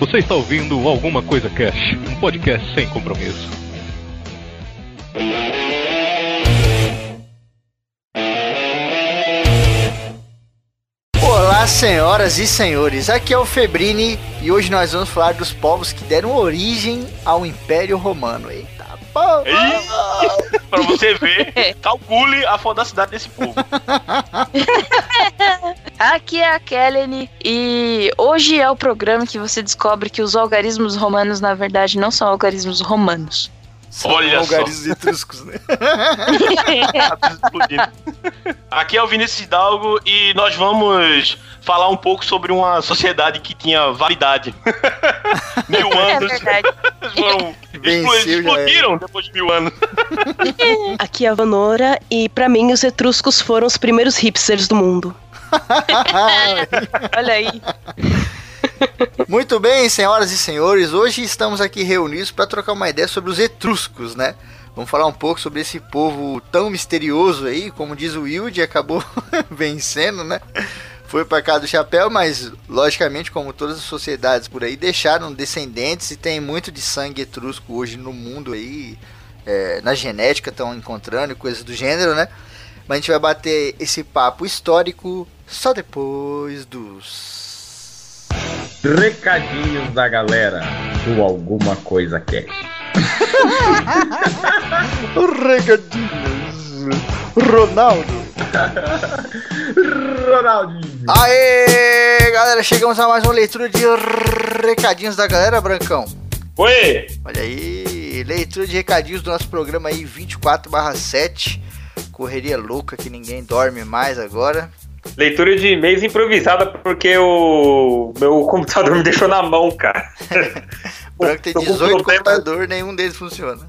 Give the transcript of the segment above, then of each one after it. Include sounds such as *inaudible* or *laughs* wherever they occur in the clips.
Você está ouvindo Alguma Coisa Cash, um podcast sem compromisso. Olá, senhoras e senhores, aqui é o Febrini e hoje nós vamos falar dos povos que deram origem ao Império Romano. Eita porra! pra você ver, *laughs* calcule a fodacidade desse povo. *laughs* Aqui é a Kellen e hoje é o programa que você descobre que os algarismos romanos na verdade não são algarismos romanos. São Olha lugares etruscos, né? *laughs* Aqui é o Vinícius Hidalgo e nós vamos falar um pouco sobre uma sociedade que tinha validade. *laughs* mil É anos. verdade. Foram, *laughs* Venceu, já explodiram depois de mil anos. Aqui é a Vanora e pra mim os etruscos foram os primeiros hipsters do mundo. *laughs* Olha aí. Muito bem, senhoras e senhores, hoje estamos aqui reunidos para trocar uma ideia sobre os etruscos, né? Vamos falar um pouco sobre esse povo tão misterioso aí, como diz o Wilde, acabou *laughs* vencendo, né? Foi para cá do chapéu, mas logicamente, como todas as sociedades por aí, deixaram descendentes e tem muito de sangue etrusco hoje no mundo aí, é, na genética estão encontrando e coisas do gênero, né? Mas a gente vai bater esse papo histórico só depois dos Recadinhos da galera do Alguma Coisa Cash. *laughs* Regadinhos. Ronaldo. *laughs* Ronaldinho. Aê, galera, chegamos a mais uma leitura de recadinhos da galera, Brancão. Oi! Olha aí, leitura de recadinhos do nosso programa aí 24/7. Correria louca que ninguém dorme mais agora. Leitura de e-mails improvisada porque o meu computador me deixou na mão, cara. *laughs* O Branco tem Tô com 18 problema. computadores, nenhum deles funciona.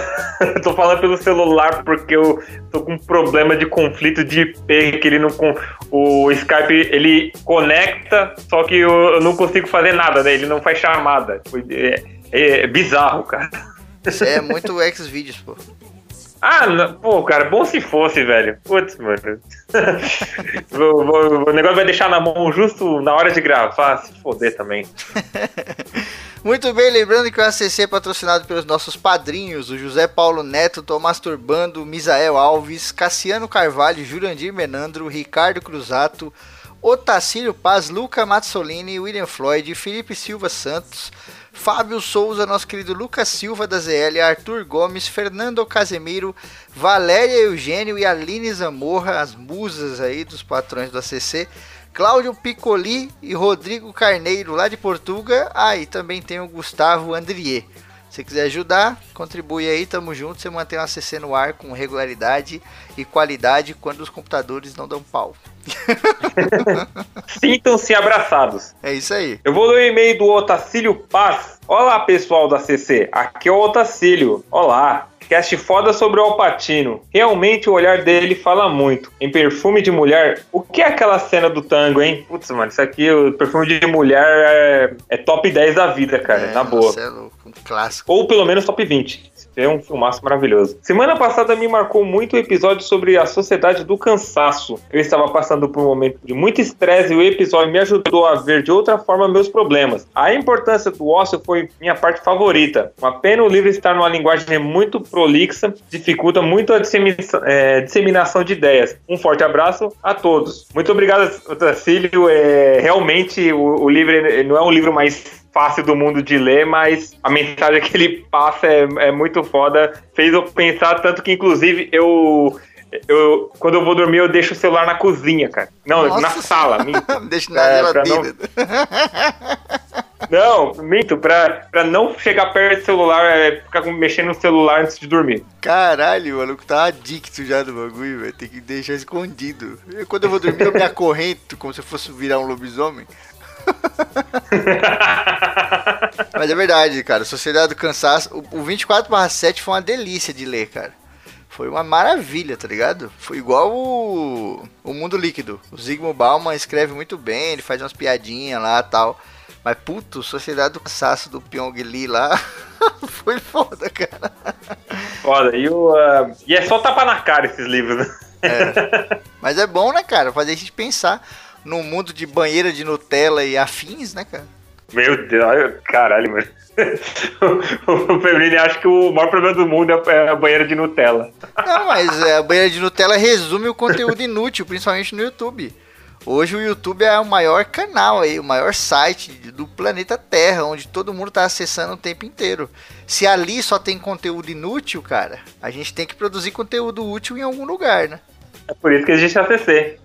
*laughs* Tô falando pelo celular porque eu tô com um problema de conflito de IP que ele não o Skype ele conecta, só que eu, não consigo fazer nada, né? Ele não faz chamada. É, é bizarro, cara. Isso é muito Xvideos, pô. *laughs* Ah, não- pô, cara, bom se fosse, velho. Putz, mano. *laughs* Vou- vou- o negócio vai deixar na mão justo na hora de gravar, se foder também. *laughs* Muito bem, lembrando que o ACC é patrocinado pelos nossos padrinhos, o José Paulo Neto, Tomás Turbando, Misael Alves, Cassiano Carvalho, Jurandir Menandro, Ricardo Cruzato, Otacílio Paz, Luca Mazzolini, William Floyd, Felipe Silva Santos, Fábio Souza, nosso querido Lucas Silva da ZL, Arthur Gomes, Fernando Casemiro, Valéria Eugênio e Aline Zamorra, as musas aí dos patrões do ACC, Cláudio Piccoli e Rodrigo Carneiro, lá de Portugal. Ah, e também tem o Gustavo Andrier. Se quiser ajudar, contribui aí, tamo junto. Você mantém o ACC no ar com regularidade e qualidade quando os computadores não dão pau. *laughs* Sintam-se abraçados. É isso aí. Eu vou ler o e-mail do Otacílio Paz. Olá, pessoal da CC. Aqui é o Otacílio. Olá. Cast foda sobre o Alpatino. Realmente o olhar dele fala muito. Em Perfume de Mulher, o que é aquela cena do tango, hein? Putz, mano, isso aqui, o Perfume de Mulher é, é top 10 da vida, cara, na boa. Você é louco, um clássico. Ou pelo menos top 20. É um filmaço maravilhoso. Semana passada me marcou muito o episódio sobre a sociedade do cansaço. Eu estava passando por um momento de muito estresse e o episódio me ajudou a ver de outra forma meus problemas. A importância do ócio foi minha parte favorita. Uma pena o livro estar numa linguagem muito prolixa, dificulta muito a é, disseminação de ideias. Um forte abraço a todos. Muito obrigado, Otacílio. É, realmente o, o livro não é um livro mais fácil do mundo de ler, mas a mensagem que ele passa é, é muito foda. Fez eu pensar tanto que, inclusive, eu. Eu, quando eu vou dormir, eu deixo o celular na cozinha, cara. Não, Nossa na sala. *laughs* Deixa na É, geladeira. Não, minto, pra, pra não chegar perto do celular, é ficar mexendo no celular antes de dormir. Caralho, o maluco tá adicto já do bagulho, velho. Tem que deixar escondido. Eu, quando eu vou dormir, eu me *laughs* acorrento como se eu fosse virar um lobisomem. *laughs* Mas é verdade, cara. Sociedade do Cansaço. O, o 24/7 foi uma delícia de ler, cara. Foi uma maravilha, tá ligado? Foi igual o, o Mundo Líquido. O Zygmunt Bauman escreve muito bem, ele faz umas piadinhas lá e tal. Mas, puto, Sociedade do Cansaço do Pyong Lee lá *laughs* foi foda, cara. Foda. E, o, ah, e é só tapa na cara esses livros, né? É. Mas é bom, né, cara? Fazer a gente pensar num mundo de banheira de Nutella e afins, né, cara? Meu Deus, caralho, mano. *laughs* o Febrini acha que o maior problema do mundo é a banheira de Nutella. Não, mas é, a banheira de Nutella resume o conteúdo inútil, principalmente no YouTube. Hoje o YouTube é o maior canal aí, o maior site do planeta Terra, onde todo mundo tá acessando o tempo inteiro. Se ali só tem conteúdo inútil, cara, a gente tem que produzir conteúdo útil em algum lugar, né? É por isso que existe a CC.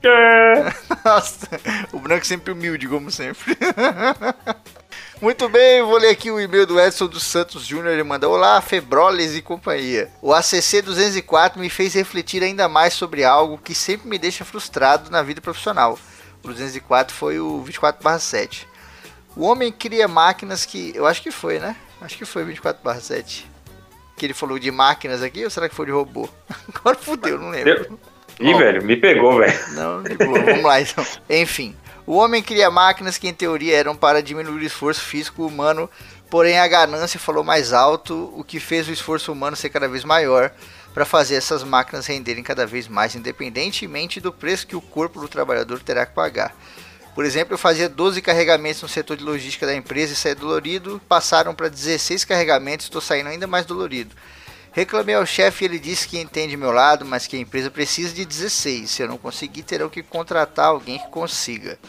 *laughs* Nossa, o branco sempre humilde, como sempre. *laughs* Muito bem, vou ler aqui o e-mail do Edson dos Santos Júnior. Ele manda: Olá, Febroles e companhia. O ACC 204 me fez refletir ainda mais sobre algo que sempre me deixa frustrado na vida profissional. O 204 foi o 24/7. O homem cria máquinas que. Eu acho que foi, né? Acho que foi 24/7. Que ele falou de máquinas aqui ou será que foi de robô? *laughs* Agora fudeu, não lembro. Ih, velho, me pegou, velho. Não, vamos lá então. Enfim, o homem cria máquinas que em teoria eram para diminuir o esforço físico humano, porém a ganância falou mais alto, o que fez o esforço humano ser cada vez maior para fazer essas máquinas renderem cada vez mais, independentemente do preço que o corpo do trabalhador terá que pagar. Por exemplo, eu fazia 12 carregamentos no setor de logística da empresa e saí dolorido, passaram para 16 carregamentos e estou saindo ainda mais dolorido. Reclamei ao chefe e ele disse que entende meu lado, mas que a empresa precisa de 16. Se eu não conseguir, terão que contratar alguém que consiga.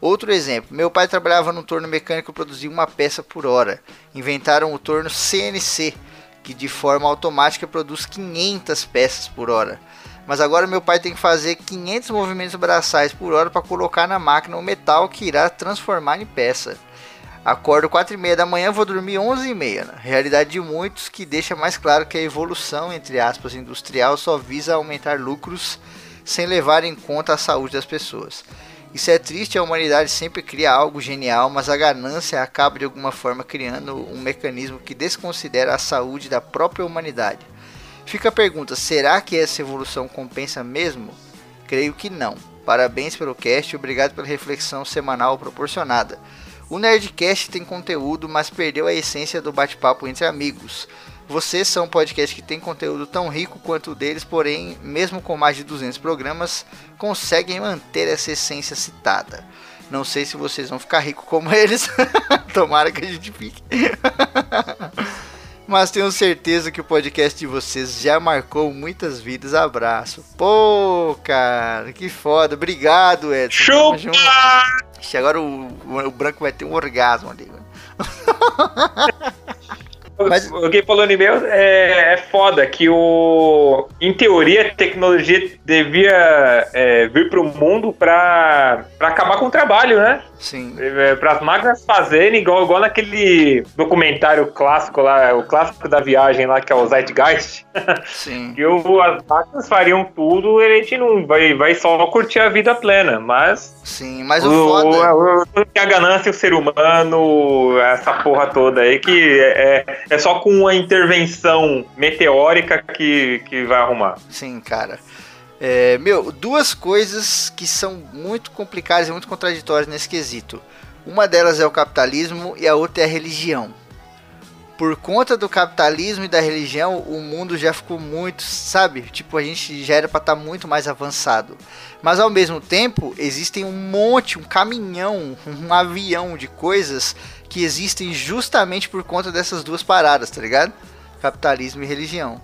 Outro exemplo, meu pai trabalhava no torno mecânico e produzia uma peça por hora. Inventaram o torno CNC, que de forma automática produz 500 peças por hora. Mas agora meu pai tem que fazer 500 movimentos braçais por hora para colocar na máquina o metal que irá transformar em peça. Acordo 4 e meia da manhã, vou dormir 11 e meia. Né? Realidade de muitos que deixa mais claro que a evolução, entre aspas, industrial só visa aumentar lucros sem levar em conta a saúde das pessoas. Isso é triste, a humanidade sempre cria algo genial, mas a ganância acaba de alguma forma criando um mecanismo que desconsidera a saúde da própria humanidade. Fica a pergunta: será que essa evolução compensa mesmo? Creio que não. Parabéns pelo cast e obrigado pela reflexão semanal proporcionada. O Nerdcast tem conteúdo, mas perdeu a essência do bate-papo entre amigos. Vocês são um podcast que tem conteúdo tão rico quanto o deles, porém, mesmo com mais de 200 programas, conseguem manter essa essência citada. Não sei se vocês vão ficar ricos como *laughs* eles, tomara que a gente fique. *laughs* Mas tenho certeza que o podcast de vocês já marcou muitas vidas. Abraço. Pô, cara, que foda. Obrigado, Edson. Chupa! Ixi, Agora o, o, o branco vai ter um orgasmo ali. *laughs* Mas- O que falou no e-mail é, é foda que o. Em teoria, a tecnologia devia é, vir pro mundo pra, pra acabar com o trabalho, né? Sim. É, Para as máquinas fazerem igual, igual naquele documentário clássico lá, o clássico da viagem lá, que é o Zeitgeist, *laughs* Sim. que o, as máquinas fariam tudo e a gente não vai, vai só curtir a vida plena, mas Sim. Mas o, o, foda. o- o- a ganância, o ser humano, essa porra toda aí, que é, é só com uma intervenção meteórica que, que vai arrumar. Sim, cara. É, meu, duas coisas que são muito complicadas e muito contraditórias nesse quesito. Uma delas é o capitalismo e a outra é a religião. Por conta do capitalismo e da religião, o mundo já ficou muito, sabe? Tipo, a gente já era para estar muito mais avançado. Mas ao mesmo tempo, existem um monte, um caminhão, um avião de coisas que existem justamente por conta dessas duas paradas, tá ligado? Capitalismo e religião.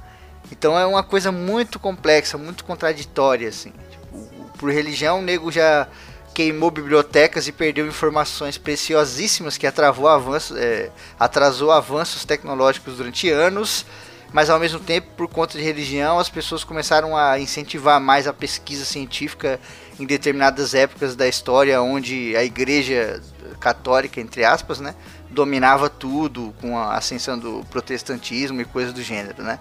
Então é uma coisa muito complexa, muito contraditória, assim. Tipo, por religião, o nego já queimou bibliotecas e perdeu informações preciosíssimas que atravou avanço, é, atrasou avanços tecnológicos durante anos, mas ao mesmo tempo, por conta de religião, as pessoas começaram a incentivar mais a pesquisa científica em determinadas épocas da história, onde a igreja católica, entre aspas, né, dominava tudo com a ascensão do protestantismo e coisas do gênero, né?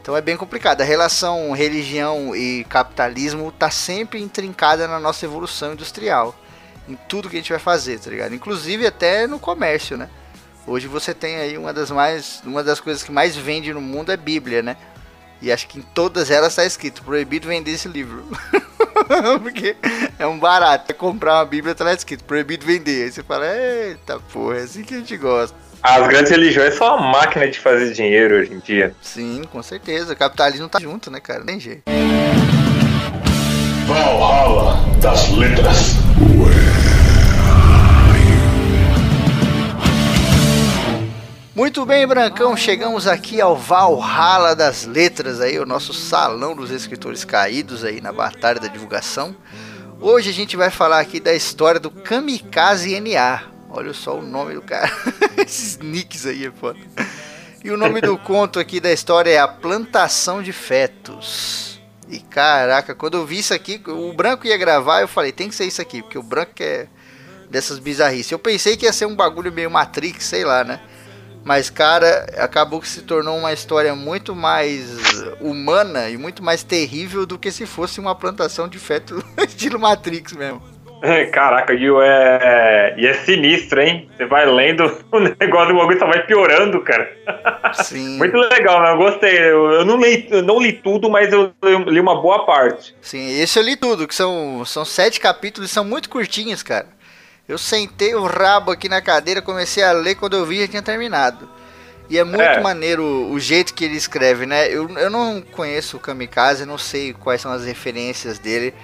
Então é bem complicado. A relação religião e capitalismo tá sempre intrincada na nossa evolução industrial. Em tudo que a gente vai fazer, tá ligado? Inclusive até no comércio, né? Hoje você tem aí uma das mais. Uma das coisas que mais vende no mundo é Bíblia, né? E acho que em todas elas está escrito, proibido vender esse livro. *laughs* Porque é um barato. Comprar uma Bíblia, tá lá escrito, proibido vender. Aí você fala, eita porra, é assim que a gente gosta. As grandes religiões são uma máquina de fazer dinheiro hoje em dia. Sim, com certeza. O capitalismo tá junto, né, cara? Não tem jeito. Valhalla das Letras. Muito bem, Brancão, chegamos aqui ao Valhalla das Letras aí, o nosso salão dos escritores caídos aí na batalha da divulgação. Hoje a gente vai falar aqui da história do Kamikaze NA. Olha só o nome do cara. *laughs* Esses nicks aí é foda. E o nome do conto aqui da história é A Plantação de Fetos. E caraca, quando eu vi isso aqui, o branco ia gravar, eu falei, tem que ser isso aqui, porque o branco é dessas bizarrices. Eu pensei que ia ser um bagulho meio Matrix, sei lá, né? Mas, cara, acabou que se tornou uma história muito mais humana e muito mais terrível do que se fosse uma plantação de feto *laughs* estilo Matrix mesmo. *laughs* Caraca, e é, e é sinistro, hein? Você vai lendo, *laughs* o negócio do bagulho só vai piorando, cara. *laughs* Sim. Muito legal, né? Eu gostei. Eu, eu não, li, eu não li tudo, mas eu, eu li uma boa parte. Sim, esse eu li tudo, que são, são sete capítulos e são muito curtinhos, cara. Eu sentei o rabo aqui na cadeira, comecei a ler, quando eu vi já tinha terminado. E é muito É. maneiro o jeito que ele escreve, né? Eu, eu não conheço o Kamikaze, não sei quais são as referências dele,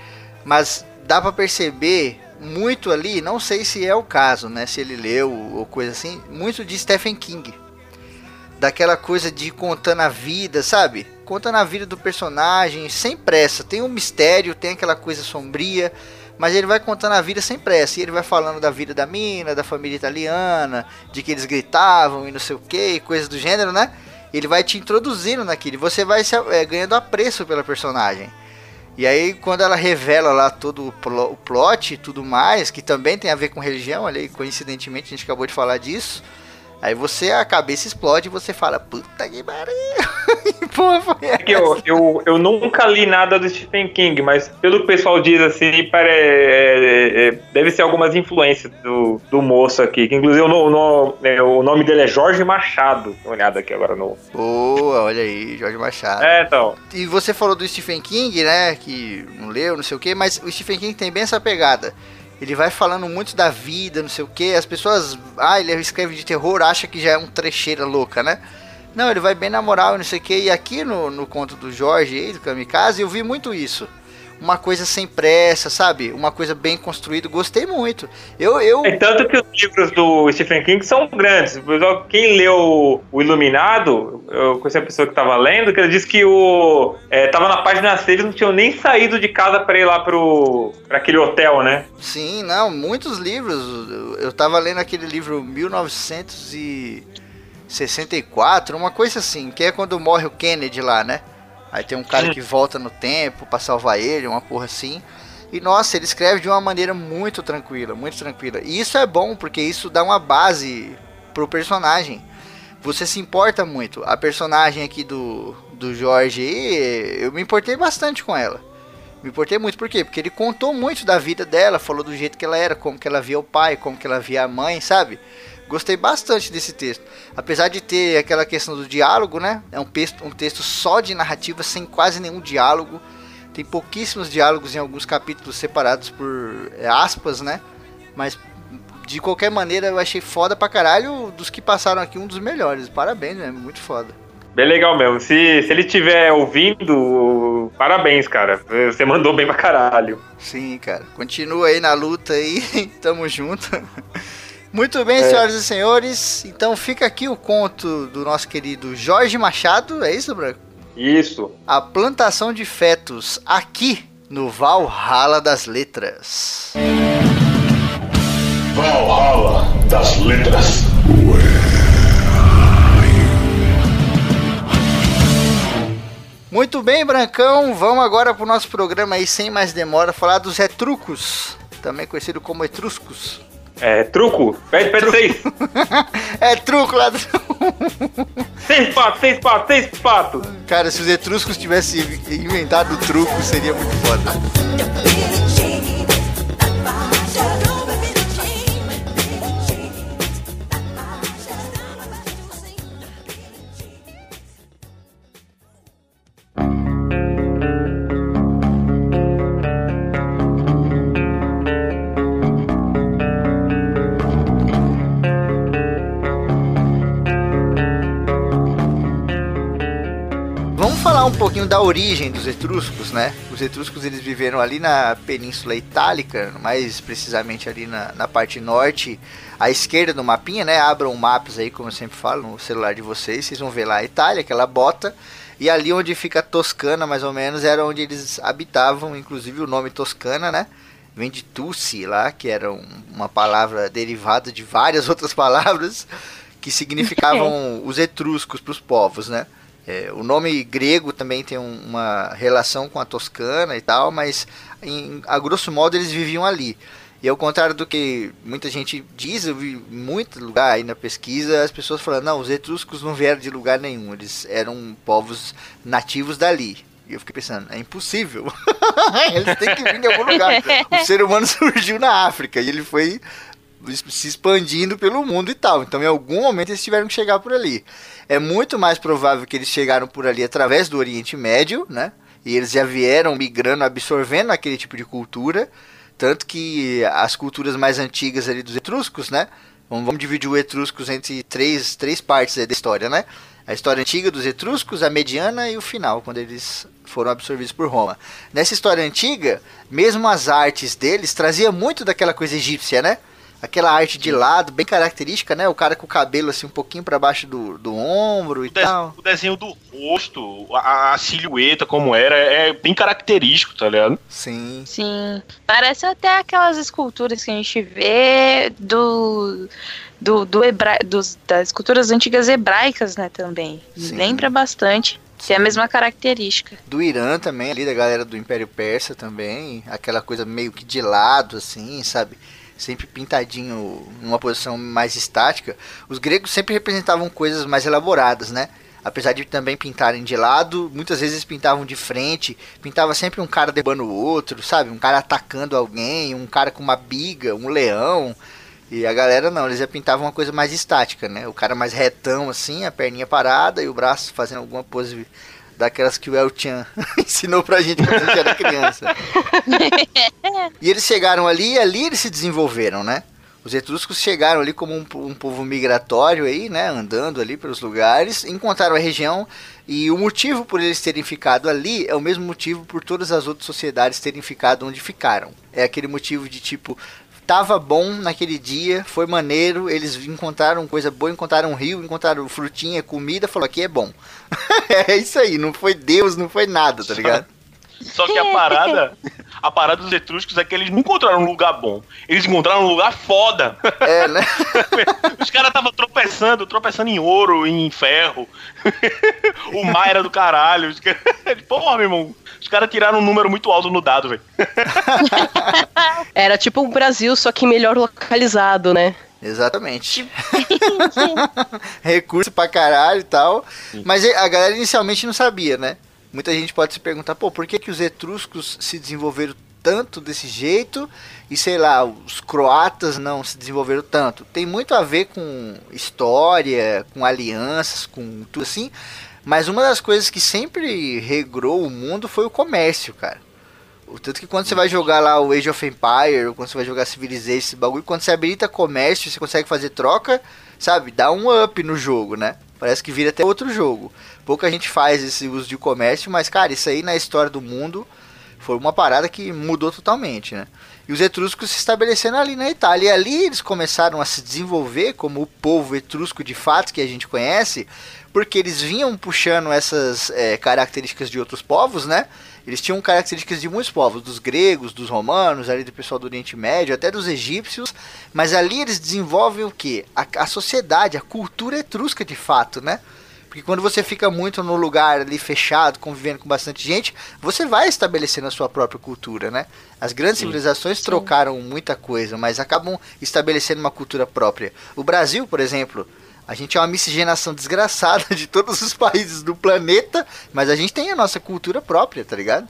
mas dá pra perceber muito ali, não sei se é o caso, né? Se ele leu ou coisa assim, muito de Stephen King. Daquela coisa de contando a vida, sabe? Contando a vida do personagem sem pressa. Tem um mistério, tem aquela coisa sombria, mas ele vai contando a vida sem pressa. E ele vai falando da vida da mina, da família italiana, de que eles gritavam e não sei o que, coisas do gênero, né? Ele vai te introduzindo naquilo. Você vai se, é, ganhando apreço pela personagem. E aí, quando ela revela lá todo o, plo- o plot e tudo mais, que também tem a ver com religião, aí, coincidentemente a gente acabou de falar disso. Aí você, a cabeça explode e você fala, puta que pariu. *laughs* Pô, foi É que eu, eu, eu nunca li nada do Stephen King, mas pelo que o pessoal diz assim, pare, é, é, deve ser algumas influências do, do moço aqui. Que inclusive o, no- no- é, o nome dele é Jorge Machado. Dá uma olhada aqui agora no. Boa, olha aí, Jorge Machado. É, então. E você falou do Stephen King, né? Que não leu, não sei o que, mas o Stephen King tem bem essa pegada. Ele vai falando muito da vida, não sei o que. As pessoas, ah, ele escreve de terror, acha que já é um trecheira louca, né? Não, ele vai bem na moral e não sei o que. E aqui no, no conto do Jorge aí, do Kamikaze, eu vi muito isso. Uma coisa sem pressa, sabe? Uma coisa bem construída. Gostei muito. Eu, eu, É tanto que os livros do Stephen King são grandes. Quem leu O Iluminado, eu conheci a pessoa que estava lendo, que ele disse que o é, tava na página 6 não tinham nem saído de casa para ir lá pro pra aquele hotel, né? Sim, não, muitos livros. Eu- Eu tava lendo aquele livro 1964, uma coisa assim, que é quando morre o Kennedy lá, né? Aí tem um cara que volta no tempo pra salvar ele, uma porra assim. E nossa, ele escreve de uma maneira muito tranquila, muito tranquila. E isso é bom, porque isso dá uma base pro personagem. Você se importa muito. A personagem aqui do, do Jorge eu me importei bastante com ela. Me importei muito, por quê? Porque ele contou muito da vida dela, falou do jeito que ela era, como que ela via o pai, como que ela via a mãe, sabe? Gostei bastante desse texto. Apesar de ter aquela questão do diálogo, né? É um texto, um texto só de narrativa, sem quase nenhum diálogo. Tem pouquíssimos diálogos em alguns capítulos separados por é, aspas, né? Mas de qualquer maneira eu achei foda pra caralho. Dos que passaram aqui, um dos melhores. Parabéns, né? Muito foda. Bem legal mesmo. Se, se ele estiver ouvindo, parabéns, cara. Você mandou bem pra caralho. Sim, cara. Continua aí na luta aí. *laughs* Tamo junto. Muito bem, É. senhoras e senhores. Então fica aqui o conto do nosso querido Jorge Machado. É isso, Branco? Isso. A plantação de fetos aqui no Valhalla das Letras. Valhalla das Letras. Muito bem, Brancão. Vamos agora pro nosso programa aí, sem mais demora, falar dos retrucos. Também conhecido como etruscos. É, truco. Pede, pede seis. *laughs* É truco, ladrão. Seis patos, seis patos, seis patos. Cara, se os etruscos tivessem inventado o truco, seria muito foda. Um pouquinho da origem dos etruscos, né? Os etruscos eles viveram ali na Península Itálica, mais precisamente ali na, na parte norte, à esquerda do mapinha, né? Abram mapas aí, como eu sempre falo, no celular de vocês, vocês vão ver lá a Itália, aquela bota. E ali onde fica Toscana, mais ou menos, era onde eles habitavam, inclusive o nome Toscana, né? Vem de Tussi lá, que era um, uma palavra derivada de várias *laughs* outras palavras que significavam *laughs* os etruscos para os povos, né? É, o nome grego também tem um, uma relação com a Toscana e tal, mas em, a grosso modo eles viviam ali. E ao contrário do que muita gente diz, eu vi muito lugar aí na pesquisa, as pessoas falando, não, os etruscos não vieram de lugar nenhum, eles eram povos nativos dali. E eu fiquei pensando, é impossível. *laughs* eles têm que vir de algum lugar. *laughs* O ser humano *laughs* surgiu na África e ele foi se expandindo pelo mundo e tal. Então, em algum momento, eles tiveram que chegar por ali. É muito mais provável que eles chegaram por ali através do Oriente Médio, né? E eles já vieram migrando, absorvendo aquele tipo de cultura. Tanto que as culturas mais antigas ali dos etruscos, né? Vamos dividir o etruscos entre três, três partes da história, né? A história antiga dos etruscos, a mediana e o final, quando eles foram absorvidos por Roma. Nessa história antiga, mesmo as artes deles trazia muito daquela coisa egípcia, né? Aquela arte de lado, bem característica, né? O cara com o cabelo assim um pouquinho para baixo do, do ombro e o tal. O desenho do rosto, a, a, silhueta como era, é bem característico, tá ligado? Sim. Sim. Parece até aquelas esculturas que a gente vê do do, do hebra... Dos, das esculturas antigas hebraicas, né, também. Sim. Lembra bastante. Tem é a mesma característica. Do Irã também, ali da galera do Império Persa também. Aquela coisa meio que de lado, assim, sabe? Sempre pintadinho numa posição mais estática, os gregos sempre representavam coisas mais elaboradas, né? Apesar de também pintarem de lado, muitas vezes pintavam de frente, pintava sempre um cara derrubando o outro, sabe? Um cara atacando alguém, um cara com uma biga, um leão. E a galera não, eles já pintavam uma coisa mais estática, né? O cara mais retão assim, a perninha parada e o braço fazendo alguma pose daquelas que o El Chan *laughs* ensinou pra gente quando a gente era criança. *laughs* e eles chegaram ali e ali eles se desenvolveram, né? Os etruscos chegaram ali como um, um, povo migratório aí, né, andando ali pelos lugares, encontraram a região e o motivo por eles terem ficado ali é o mesmo motivo por todas as outras sociedades terem ficado onde ficaram. É aquele motivo de tipo, tava bom naquele dia, foi maneiro, eles encontraram coisa boa, encontraram um rio, encontraram frutinha, comida, falou aqui é bom. *laughs* é isso aí, não foi Deus, não foi nada, tá ligado? Só que a parada, a parada dos etruscos é que eles não encontraram um lugar bom. Eles encontraram um lugar foda. É, né? *laughs* Os caras estavam tropeçando, tropeçando em ouro, em ferro. *laughs* o mar era do caralho. Porra, meu irmão. Os caras tiraram um número muito alto no dado, velho. *laughs* Era tipo o Brasil, só que melhor localizado, né? Exatamente. *laughs* Recurso pra caralho e tal. Mas a galera inicialmente não sabia, né? Muita gente pode se perguntar, pô, por que, que os etruscos se desenvolveram tanto desse jeito e sei lá, os croatas não se desenvolveram tanto. Tem muito a ver com história, com alianças, com tudo assim. Mas uma das coisas que sempre regrou o mundo foi o comércio, cara. O tanto que quando você vai jogar lá o Age of Empire, ou quando você vai jogar Civilization, esse bagulho, quando você habilita comércio, você consegue fazer troca, sabe? Dá um up no jogo, né? Parece que vira até outro jogo. Pouca gente faz esse uso de comércio, mas, cara, isso aí na história do mundo foi uma parada que mudou totalmente, né? E os etruscos se estabeleceram ali na Itália. E ali eles começaram a se desenvolver como o povo etrusco de fato que a gente conhece, porque eles vinham puxando essas é, características de outros povos, né? Eles tinham características de muitos povos, dos gregos, dos romanos, ali do pessoal do Oriente Médio, até dos egípcios, mas ali eles desenvolvem o que? A, a sociedade, a cultura etrusca de fato, né? Porque quando você fica muito no lugar ali fechado, convivendo com bastante gente, você vai estabelecendo a sua própria cultura, né? As grandes Sim. civilizações Sim. trocaram muita coisa, mas acabam estabelecendo uma cultura própria. O Brasil, por exemplo, a gente é uma miscigenação desgraçada de todos os *laughs* países do planeta, mas a gente tem a nossa cultura própria, tá ligado?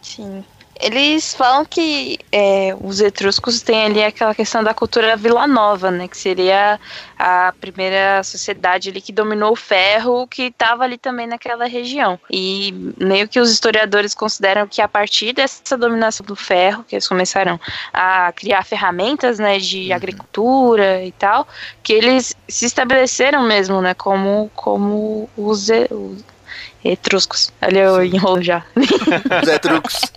Sim. Eles falam que é, os etruscos têm ali aquela questão da cultura Vila Nova, né? Que seria a primeira sociedade ali que dominou o ferro, que estava ali também naquela região. E meio que os historiadores consideram que a partir dessa dominação do ferro, que eles começaram a criar ferramentas, né, de uhum. agricultura e tal, que eles se estabeleceram mesmo, né, como como os, os Etruscos. Ali eu enrolo já. Zé Trucos. *laughs*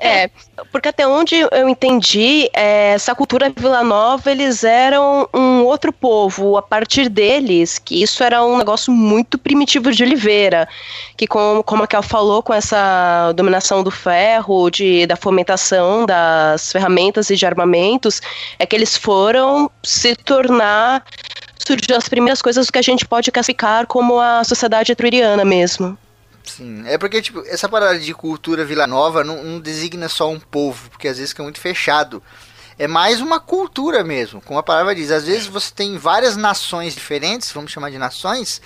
É, porque até onde eu entendi, é, essa cultura Vila Nova, eles eram um outro povo. A partir deles, que isso era um negócio muito primitivo de Oliveira. Que, como, como a Kel falou, com essa dominação do ferro, de, da fomentação das ferramentas e de armamentos, é que eles foram se tornar surgiu as primeiras coisas que a gente pode classificar como a sociedade etruriana mesmo. Sim, é porque, tipo, essa parada de cultura Vila Nova não, não designa só um povo, porque às vezes fica muito fechado. É mais uma cultura mesmo, como a palavra diz. Às vezes você tem várias nações diferentes, vamos chamar de nações,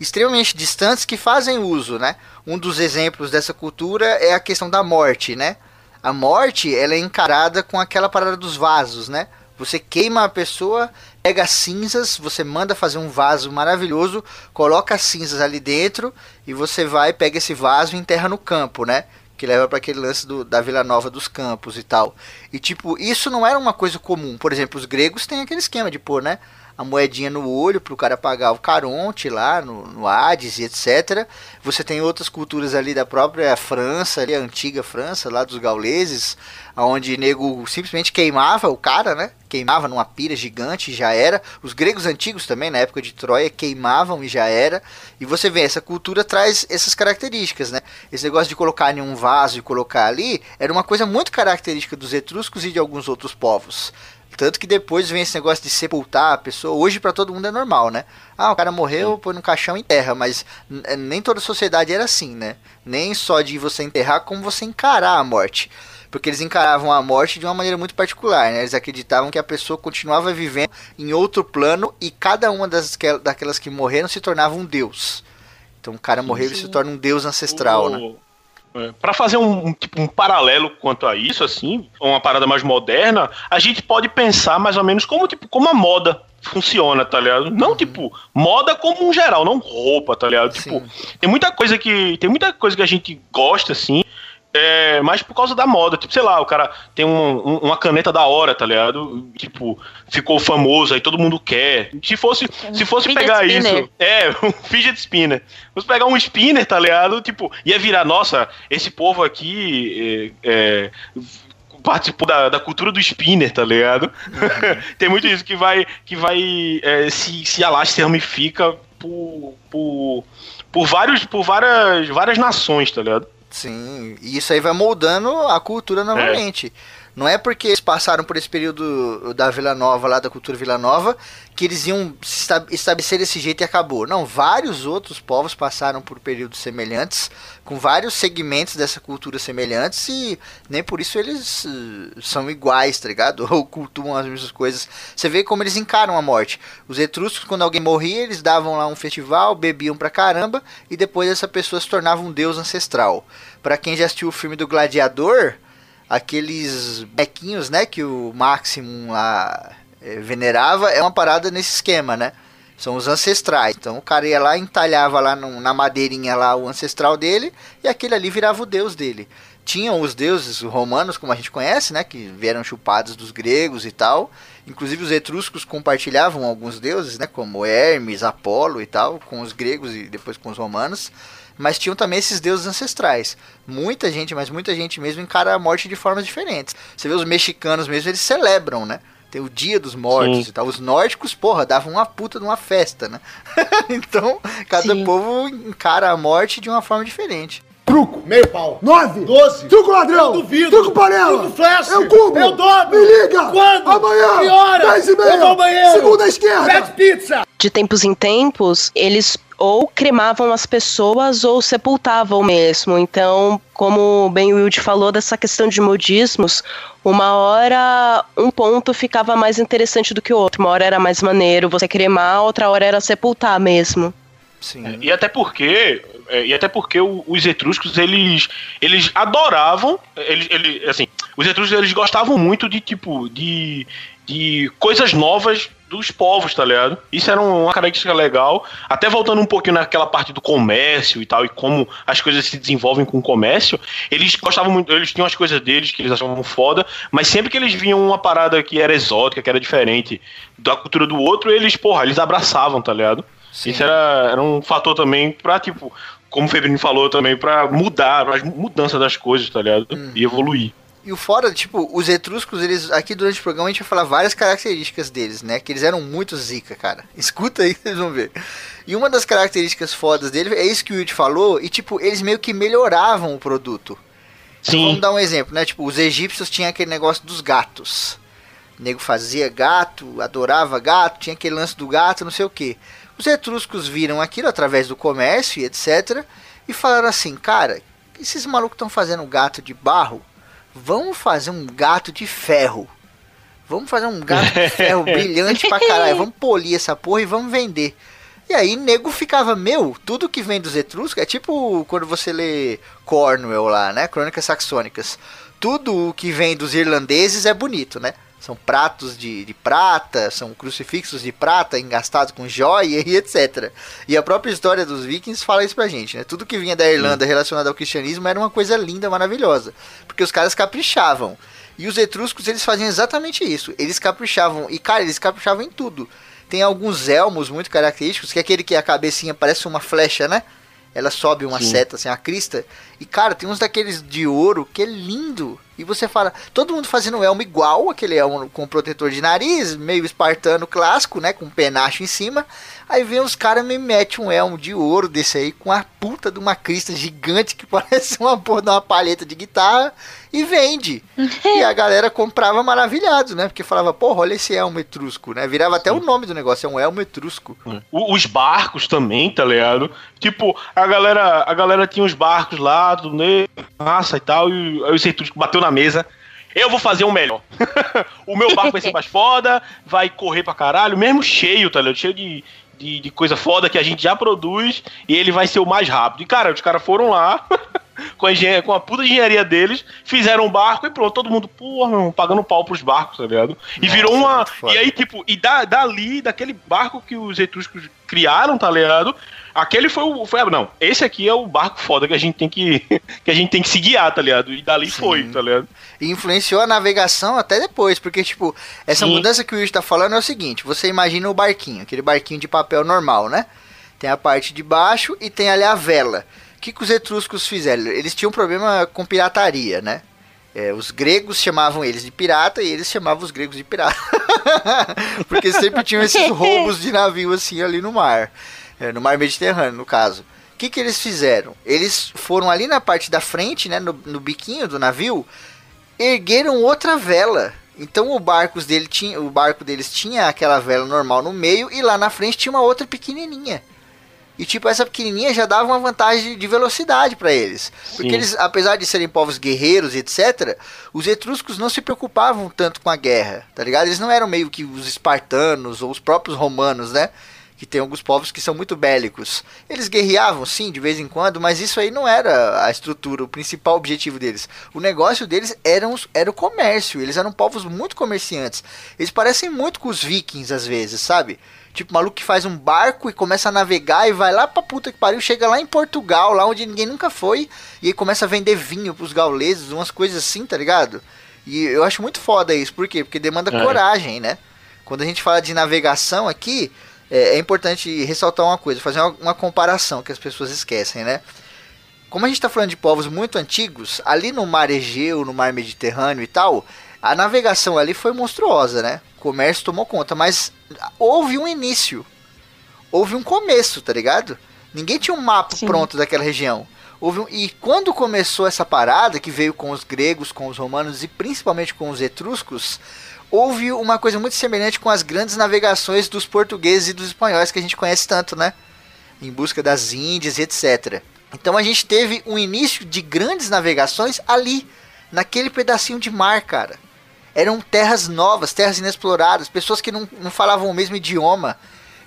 extremamente distantes que fazem uso, né? Um dos exemplos dessa cultura é a questão da morte, né? A morte, ela é encarada com aquela parada dos vasos, né? Você queima a pessoa, pega cinzas, você manda fazer um vaso maravilhoso, coloca as cinzas ali dentro e você vai, pega esse vaso e enterra no campo, né? Que leva para aquele lance do, da Vila Nova dos Campos e tal. E tipo, isso não era uma coisa comum. Por exemplo, os gregos têm aquele esquema de pôr, né? A moedinha no olho para o cara pagar o caronte lá no, no Hades e etc. Você tem outras culturas ali da própria França, ali, a antiga França, lá dos gauleses, onde nego simplesmente queimava o cara, né? Queimava numa pira gigante já era. Os gregos antigos também, na época de Troia, queimavam e já era. E você vê, essa cultura traz essas características, né? Esse negócio de colocar em um vaso e colocar ali era uma coisa muito característica dos etruscos e de alguns outros povos. Tanto que depois vem esse negócio de sepultar a pessoa. Hoje para todo mundo é normal, né? Ah, o cara morreu, põe no caixão e enterra. Mas nem toda sociedade era assim, né? Nem só de você enterrar, como você encarar a morte porque eles encaravam a morte de uma maneira muito particular, né? Eles acreditavam que a pessoa continuava vivendo em outro plano e cada uma das, daquelas que morreram se tornava um deus. Então o cara morreu e se torna um deus ancestral, o... né? É, para fazer um, um, tipo, um paralelo quanto a isso, assim, uma parada mais moderna, a gente pode pensar mais ou menos como, tipo, como a moda funciona, tá ligado? Não, uhum. tipo, moda como um geral, não roupa, tá ligado? Sim. Tipo, tem muita coisa que. Tem muita coisa que a gente gosta, assim, é, mas por causa da moda. Tipo, sei lá, o cara tem um, um, uma caneta da hora, tá ligado? Tipo, ficou famoso, aí todo mundo quer. Se fosse, se fosse pegar spinner. isso. É, *laughs* um fidget spinner. Fosse pegar um spinner, tá ligado? Tipo, ia virar, nossa, esse povo aqui. É, é, participou da, da cultura do spinner, tá ligado? *laughs* Tem muito isso que vai, que vai é, se, se alastra, se ramifica por, por, por, vários, por várias, várias nações, tá ligado? Sim, e isso aí vai moldando a cultura novamente. É. Não é porque eles passaram por esse período da Vila Nova, lá da cultura Vila Nova, que eles iam se estabelecer desse jeito e acabou. Não, vários outros povos passaram por períodos semelhantes, com vários segmentos dessa cultura semelhantes, e nem por isso eles uh, são iguais, tá ligado? *laughs* Ou cultuam as mesmas coisas. Você vê como eles encaram a morte. Os etruscos, quando alguém morria, eles davam lá um festival, bebiam pra caramba, e depois essa pessoa se tornava um deus ancestral. Para quem já assistiu o filme do Gladiador aqueles bequinhos, né, que o Maximum lá é, venerava, é uma parada nesse esquema, né? São os ancestrais. Então o cara ia lá, entalhava lá no, na madeirinha lá o ancestral dele e aquele ali virava o deus dele. Tinham os deuses romanos, como a gente conhece, né, que vieram chupados dos gregos e tal. Inclusive os etruscos compartilhavam alguns deuses, né, como Hermes, Apolo e tal, com os gregos e depois com os romanos mas tinham também esses deuses ancestrais. Muita gente, mas muita gente mesmo encara a morte de formas diferentes. Você vê os mexicanos mesmo, eles celebram, né? Tem o Dia dos Mortos Sim. e tal. Os nórdicos, porra, davam uma puta de uma festa, né? *laughs* então, cada Sim. povo encara a morte de uma forma diferente. Truco. Meio pau. Nove. Doze. Truco ladrão. Eu duvido. Truco panela. Truco flash. Eu cubo. Eu dobro. Me liga. Quando? Amanhã. Que hora? Dez e meia. Eu vou banheiro. Segunda esquerda. Pede pizza. De tempos em tempos, eles ou cremavam as pessoas ou sepultavam mesmo. Então, como bem o Wilde falou dessa questão de modismos, uma hora um ponto ficava mais interessante do que o outro. Uma hora era mais maneiro você cremar, outra hora era sepultar mesmo. Sim. É, e até porque é, e até porque os etruscos eles eles adoravam eles, eles assim os etruscos eles gostavam muito de tipo de de coisas novas dos povos, tá ligado? Isso era uma característica legal. Até voltando um pouquinho naquela parte do comércio e tal, e como as coisas se desenvolvem com o comércio, eles gostavam muito, eles tinham as coisas deles que eles achavam foda, mas sempre que eles viam uma parada que era exótica, que era diferente da cultura do outro, eles, porra, eles abraçavam, tá ligado? Sim. Isso era, era um fator também pra, tipo, como o Febrini falou também, pra mudar, a mudança das coisas, tá ligado? Uhum. E evoluir. E o fora, tipo, os etruscos, eles. Aqui durante o programa a gente vai falar várias características deles, né? Que eles eram muito zica, cara. *laughs* Escuta aí, vocês vão ver. E uma das características fodas dele é isso que o Will falou, e tipo, eles meio que melhoravam o produto. Então, Sim. vamos dar um exemplo, né? Tipo, os egípcios tinham aquele negócio dos gatos. O nego fazia gato, adorava gato, tinha aquele lance do gato, não sei o que. Os etruscos viram aquilo através do comércio e etc. E falaram assim, cara, esses malucos estão fazendo gato de barro Vamos fazer um gato de ferro. Vamos fazer um gato de ferro *laughs* brilhante pra caralho. Vamos polir essa porra e vamos vender. E aí, nego ficava, meu, tudo que vem dos etruscos é tipo quando você lê Cornwell lá, né? Crônicas Saxônicas. Tudo que vem dos irlandeses é bonito, né? São pratos de, de prata, são crucifixos de prata engastados com joia e etc. E a própria história dos vikings fala isso pra gente, né? Tudo que vinha da Irlanda relacionado ao cristianismo era uma coisa linda, maravilhosa. Porque os caras caprichavam. E os etruscos, eles faziam exatamente isso. Eles caprichavam. E, cara, eles caprichavam em tudo. Tem alguns elmos muito característicos, que é aquele que a cabecinha parece uma flecha, né? Ela sobe uma Sim. seta, assim, a crista. E, cara, tem uns daqueles de ouro que é lindo. E você fala, todo mundo fazendo elmo igual, aquele elmo com protetor de nariz, meio espartano clássico, né? Com penacho em cima. Aí vem os caras me mete um elmo de ouro desse aí, com a puta de uma crista gigante que *laughs* parece uma porra de uma palheta de guitarra e vende. e a galera comprava maravilhado, né? Porque falava, porra, olha esse elmo etrusco, né? Virava até Sim. o nome do negócio, é um elmo etrusco. É. Os barcos também, tá ligado? Tipo, a galera, a galera tinha os barcos lá, do né, massa e tal, e aí o etrusco bateu na mesa. Eu vou fazer um melhor. *laughs* o meu barco vai ser mais foda, vai correr pra caralho, mesmo cheio, tá ligado? Cheio de, de, de, coisa foda que a gente já produz e ele vai ser o mais rápido. E, cara, os caras foram lá *laughs* com, a engenharia, com a puta engenharia deles, fizeram um barco e pronto, todo mundo, porra, pagando pau pros barcos, tá ligado? E Nossa, virou uma. E aí, tipo, e da, dali, daquele barco que os etruscos criaram, tá ligado? Aquele foi o. Foi, não, esse aqui é o barco foda que a gente tem que. *laughs* que a gente tem que se guiar, tá ligado? E dali Sim. foi, tá ligado? E influenciou a navegação até depois, porque, tipo, essa Sim. mudança que o Will tá falando é o seguinte: você imagina o barquinho, aquele barquinho de papel normal, né? Tem a parte de baixo e tem ali a vela. O que, que os etruscos fizeram? Eles tinham um problema com pirataria, né? É, os gregos chamavam eles de pirata e eles chamavam os gregos de pirata. *laughs* Porque sempre tinham esses *laughs* roubos de navio assim ali no mar. É, no mar Mediterrâneo, no caso. O que, que eles fizeram? Eles foram ali na parte da frente, né, no, no biquinho do navio, ergueram outra vela. Então o barco, dele tinha, o barco deles tinha aquela vela normal no meio e lá na frente tinha uma outra pequenininha. E tipo, essa pequenininha já dava uma vantagem de velocidade para eles. Porque Sim. eles, apesar de serem povos guerreiros e etc, os etruscos não se preocupavam tanto com a guerra, tá ligado? Eles não eram meio que os espartanos ou os próprios romanos, né? Que tem alguns povos que são muito bélicos. Eles guerreavam, sim, de vez em quando, mas isso aí não era a estrutura, o principal objetivo deles. O negócio deles era, era o comércio, eles eram povos muito comerciantes. Eles parecem muito com os vikings às vezes, sabe? Tipo, maluco que faz um barco e começa a navegar e vai lá pra puta que pariu, chega lá em Portugal, lá onde ninguém nunca foi, e aí começa a vender vinho pros gauleses, umas coisas assim, tá ligado? E eu acho muito foda isso, por quê? Porque demanda é. coragem, né? Quando a gente fala de navegação aqui, é, é importante ressaltar uma coisa, fazer uma, uma, comparação que as pessoas esquecem, né? Como a gente está falando de povos muito antigos, ali no mar Egeu, no mar Mediterrâneo e tal, a navegação ali foi monstruosa, né? O comércio tomou conta, mas houve um início, houve um começo, tá ligado? Ninguém tinha um mapa Sim. pronto daquela região. Houve um... E quando começou essa parada, que veio com os gregos, com os romanos e principalmente com os etruscos, houve uma coisa muito semelhante com as grandes navegações dos portugueses e dos espanhóis que a gente conhece tanto, né? Em busca das Índias etc. Então a gente teve um início de grandes navegações ali, naquele pedacinho de mar, cara. Eram terras novas, terras inexploradas, pessoas que não, não falavam o mesmo idioma,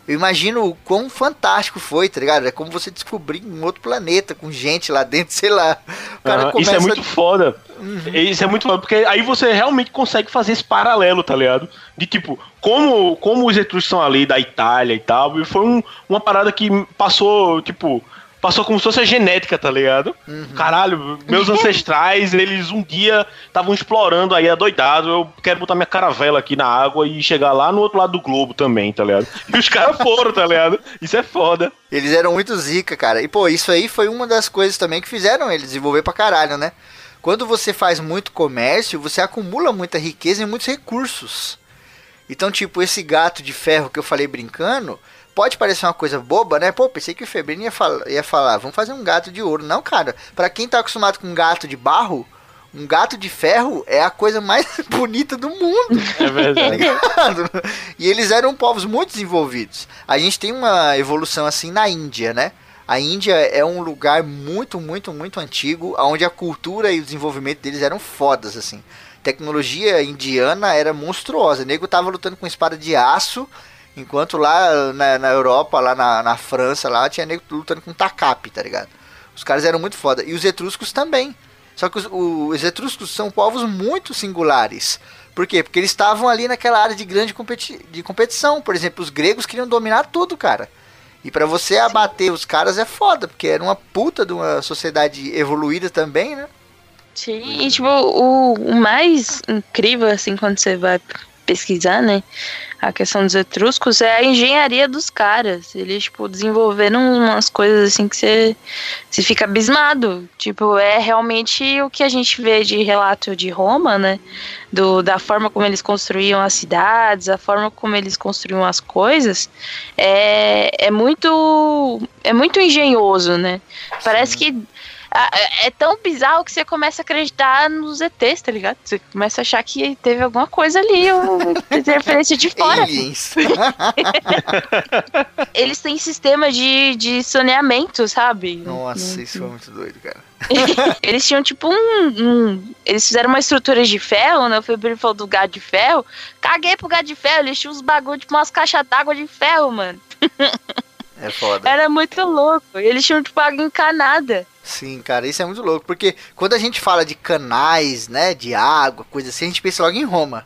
eu imagino o quão fantástico foi, tá ligado? É como você descobrir um outro planeta com gente lá dentro, sei lá. Uhum, isso é muito foda. Uhum. Isso é muito foda, porque aí você realmente consegue fazer esse paralelo, tá ligado? De tipo, como, como os etruscos são ali da Itália e tal, e foi um, uma parada que passou, tipo, passou como se fosse a genética, tá ligado? Uhum. Caralho, meus ancestrais, eles um dia estavam explorando aí, adoidado. Eu quero botar minha caravela aqui na água e chegar lá no outro lado do globo também, tá ligado? E os caras foram, tá ligado? Isso é foda. Eles eram muito zica, cara. E, pô, isso aí foi uma das coisas também que fizeram eles desenvolver pra caralho, né? Quando você faz muito comércio, você acumula muita riqueza e muitos recursos. Então, tipo, esse gato de ferro que eu falei brincando, pode parecer uma coisa boba, né? Pô, pensei que o Febrino ia, fal ia falar, vamos fazer um gato de ouro. Não, cara, pra quem tá acostumado com um gato de barro, um gato de ferro é a coisa mais *laughs* bonita do mundo. É verdade. Tá e eles eram povos muito desenvolvidos. A gente tem uma evolução assim na Índia, né? A Índia é um lugar muito, muito, muito antigo, onde a cultura e o desenvolvimento deles eram fodas, assim. Tecnologia indiana era monstruosa. O nego tava lutando com espada de aço, enquanto lá na, na Europa, lá na, na, França, lá tinha nego lutando com tacape, tá ligado? Os caras eram muito foda. E os etruscos também. Só que os, os etruscos são povos muito singulares. Por quê? Porque eles estavam ali naquela área de grande competi de competição. Por exemplo, os gregos queriam dominar tudo, cara. E para você abater os caras é foda, porque era uma puta de uma sociedade evoluída também, né? Sim, e tipo, o, o mais incrível, assim, quando você vai pesquisar, né? A questão dos etruscos é a engenharia dos caras. Eles, tipo, desenvolveram umas coisas assim que você, você fica abismado. Tipo, é realmente o que a gente vê de relato de Roma, né? Do, da forma como eles construíam as cidades, a forma como eles construíam as coisas. É, é muito. É muito engenhoso, né? Parece que é tão bizarro que você começa a acreditar nos ETs, tá ligado? Você começa a achar que teve alguma coisa ali, uma *laughs* interferência de fora. *laughs* Eles têm sistema de, de saneamento, sabe? Nossa, isso foi muito doido, cara. *laughs* eles tinham tipo um, um, Eles fizeram uma estrutura de ferro, né? O Febril falou do gado de ferro. Caguei pro gado de ferro, eles tinham uns bagulho, tipo umas caixas d'água de ferro, mano. É foda. Era muito louco. Eles tinham tipo água encanada. Sim, cara, isso é muito louco, porque quando a gente fala de canais, né, de água, coisa assim, a gente pensa logo em Roma.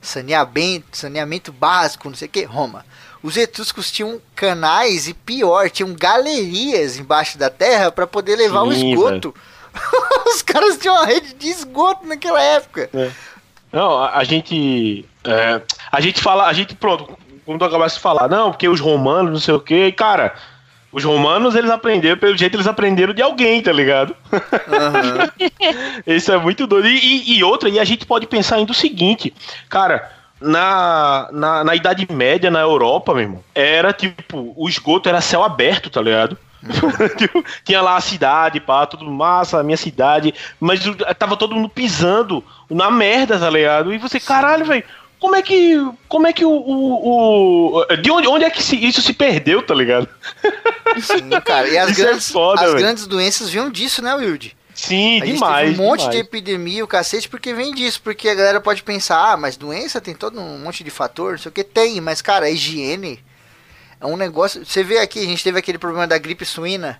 Saneamento, saneamento básico, não sei o que, Roma. Os etruscos tinham canais e pior, tinham galerias embaixo da terra para poder levar Sim, o esgoto. *laughs* Os caras tinham uma rede de esgoto naquela época. É. Não, a, a gente. É, a gente fala, a gente, pronto, quando tu acabasse de falar, não, porque os romanos, não sei o que, cara, os romanos, eles aprenderam, pelo jeito, eles aprenderam de alguém, tá ligado? Uhum. *laughs* Isso é muito doido. E, e, e, outra, e a gente pode pensar ainda o seguinte, cara, na, na, na Idade Média, na Europa, meu irmão, era tipo, o esgoto era céu aberto, tá ligado? Uhum. *laughs* Tinha lá a cidade, pá, tudo massa, a minha cidade, mas tava todo mundo pisando na merda, tá ligado? E você, caralho, velho, como é que. Como é que o. o, o de onde, onde é que se, isso se perdeu, tá ligado? Sim, cara. E *laughs* as, é grandes, é foda, as grandes doenças vinham disso, né, Wilde? Sim, demais. um monte demais. de epidemia, o cacete, porque vem disso. Porque a galera pode pensar, ah, mas doença tem todo um monte de fator, não sei o que. Tem, mas, cara, a higiene é um negócio. Você vê aqui, a gente teve aquele problema da gripe suína.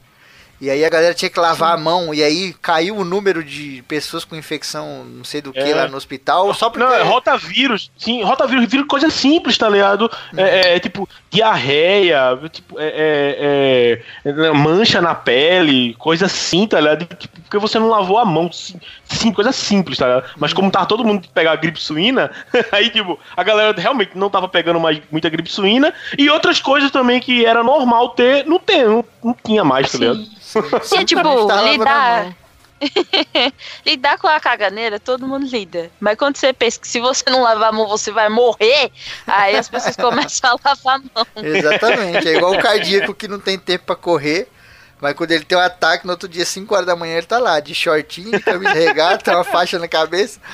E aí a galera tinha que lavar Sim. a mão, e aí caiu o número de pessoas com infecção, não sei do que, é. lá no hospital, só porque... Não, é rotavírus, sim, rotavírus, vírus coisa simples, tá ligado? É, é, é, tipo, diarreia, tipo, é, é, é, mancha na pele, coisa assim, tá ligado? Tipo, porque você não lavou a mão, sim, coisa simples, tá ligado? Mas como tava todo mundo pegar gripe suína, *laughs* aí, tipo, a galera realmente não tava pegando mais muita gripe suína, e outras coisas também que era normal ter, não ter, não, não tinha mais, tá ligado? Sim, é tipo, lidar. *laughs* lidar com a caganeira, todo mundo lida. Mas quando você pensa que se você não lavar a mão você vai morrer, aí as pessoas *laughs* começam a lavar a mão. Exatamente. É igual o cardíaco que não tem tempo para correr. Mas quando ele tem um ataque, no outro dia, 5 horas da manhã, ele tá lá, de shortinho, de camisa regata, uma faixa na cabeça. *laughs*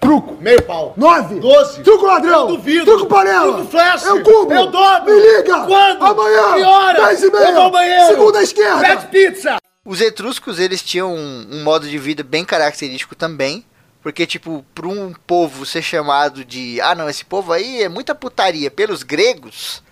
Truco, meio pau. Nove, doze, truco ladrão, eu duvido, truco panela, truco flash, eu cubo, eu dobro, me liga, quando, amanhã, que hora, dez e meia, eu vou banheiro, segunda esquerda, pede pizza. Os etruscos, eles tinham um, um modo de vida bem característico também, porque, tipo, para um povo ser chamado de. Ah, não, esse povo aí é muita putaria pelos gregos.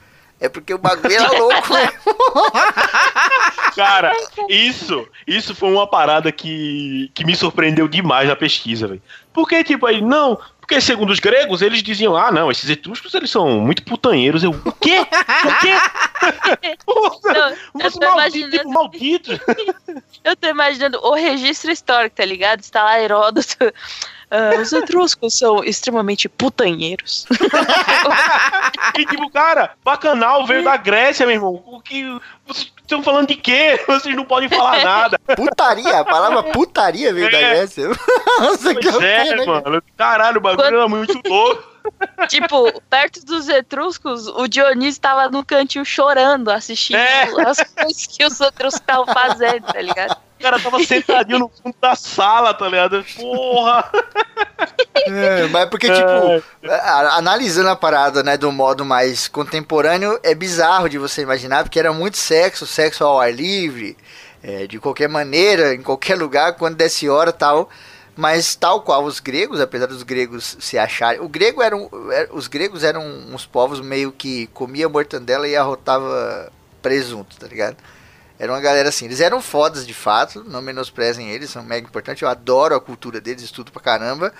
É porque o bagulho era louco, né? *laughs* Cara, isso, isso foi uma parada que, que me surpreendeu demais na pesquisa, velho. Porque, tipo, aí, não, Porque, segundo os gregos, eles diziam: ah, não, esses etruscos eles são muito putanheiros. Eu, o quê? O quê? *laughs* Não, eu tô *laughs* maldito, imaginando- maldito. Eu tô imaginando o registro histórico, tá ligado? Está lá Heródoto. Ah, os etruscos são extremamente putanheiros. *laughs* E tipo, cara, bacanal veio da Grécia, meu irmão. O que. Vocês estão falando de quê? Vocês não podem falar nada. Putaria, a palavra putaria veio da É. Grécia. *laughs* Nossa, que é, cara. mano. Caralho, o bagulho Quando- era muito louco. *laughs* tipo, perto dos etruscos, o Dionísio tava no cantinho chorando, assistindo É. as coisas que os etruscos estavam fazendo, tá ligado? O cara tava sentadinho no fundo da sala, tá ligado? Porra! É, mas porque, tipo, a- analisando a parada, né, do modo mais contemporâneo, é bizarro de você imaginar, porque era muito sexo, sexo ao ar livre, é, de qualquer maneira, em qualquer lugar, quando desse hora tal. Mas tal qual os gregos, apesar dos gregos se acharem. O grego eram, er- os gregos eram uns povos meio que comia mortandela e arrotava presunto, tá ligado? Era uma galera assim, eles eram fodas de fato, não menosprezem eles, são mega importantes, eu adoro a cultura deles, estudo pra caramba.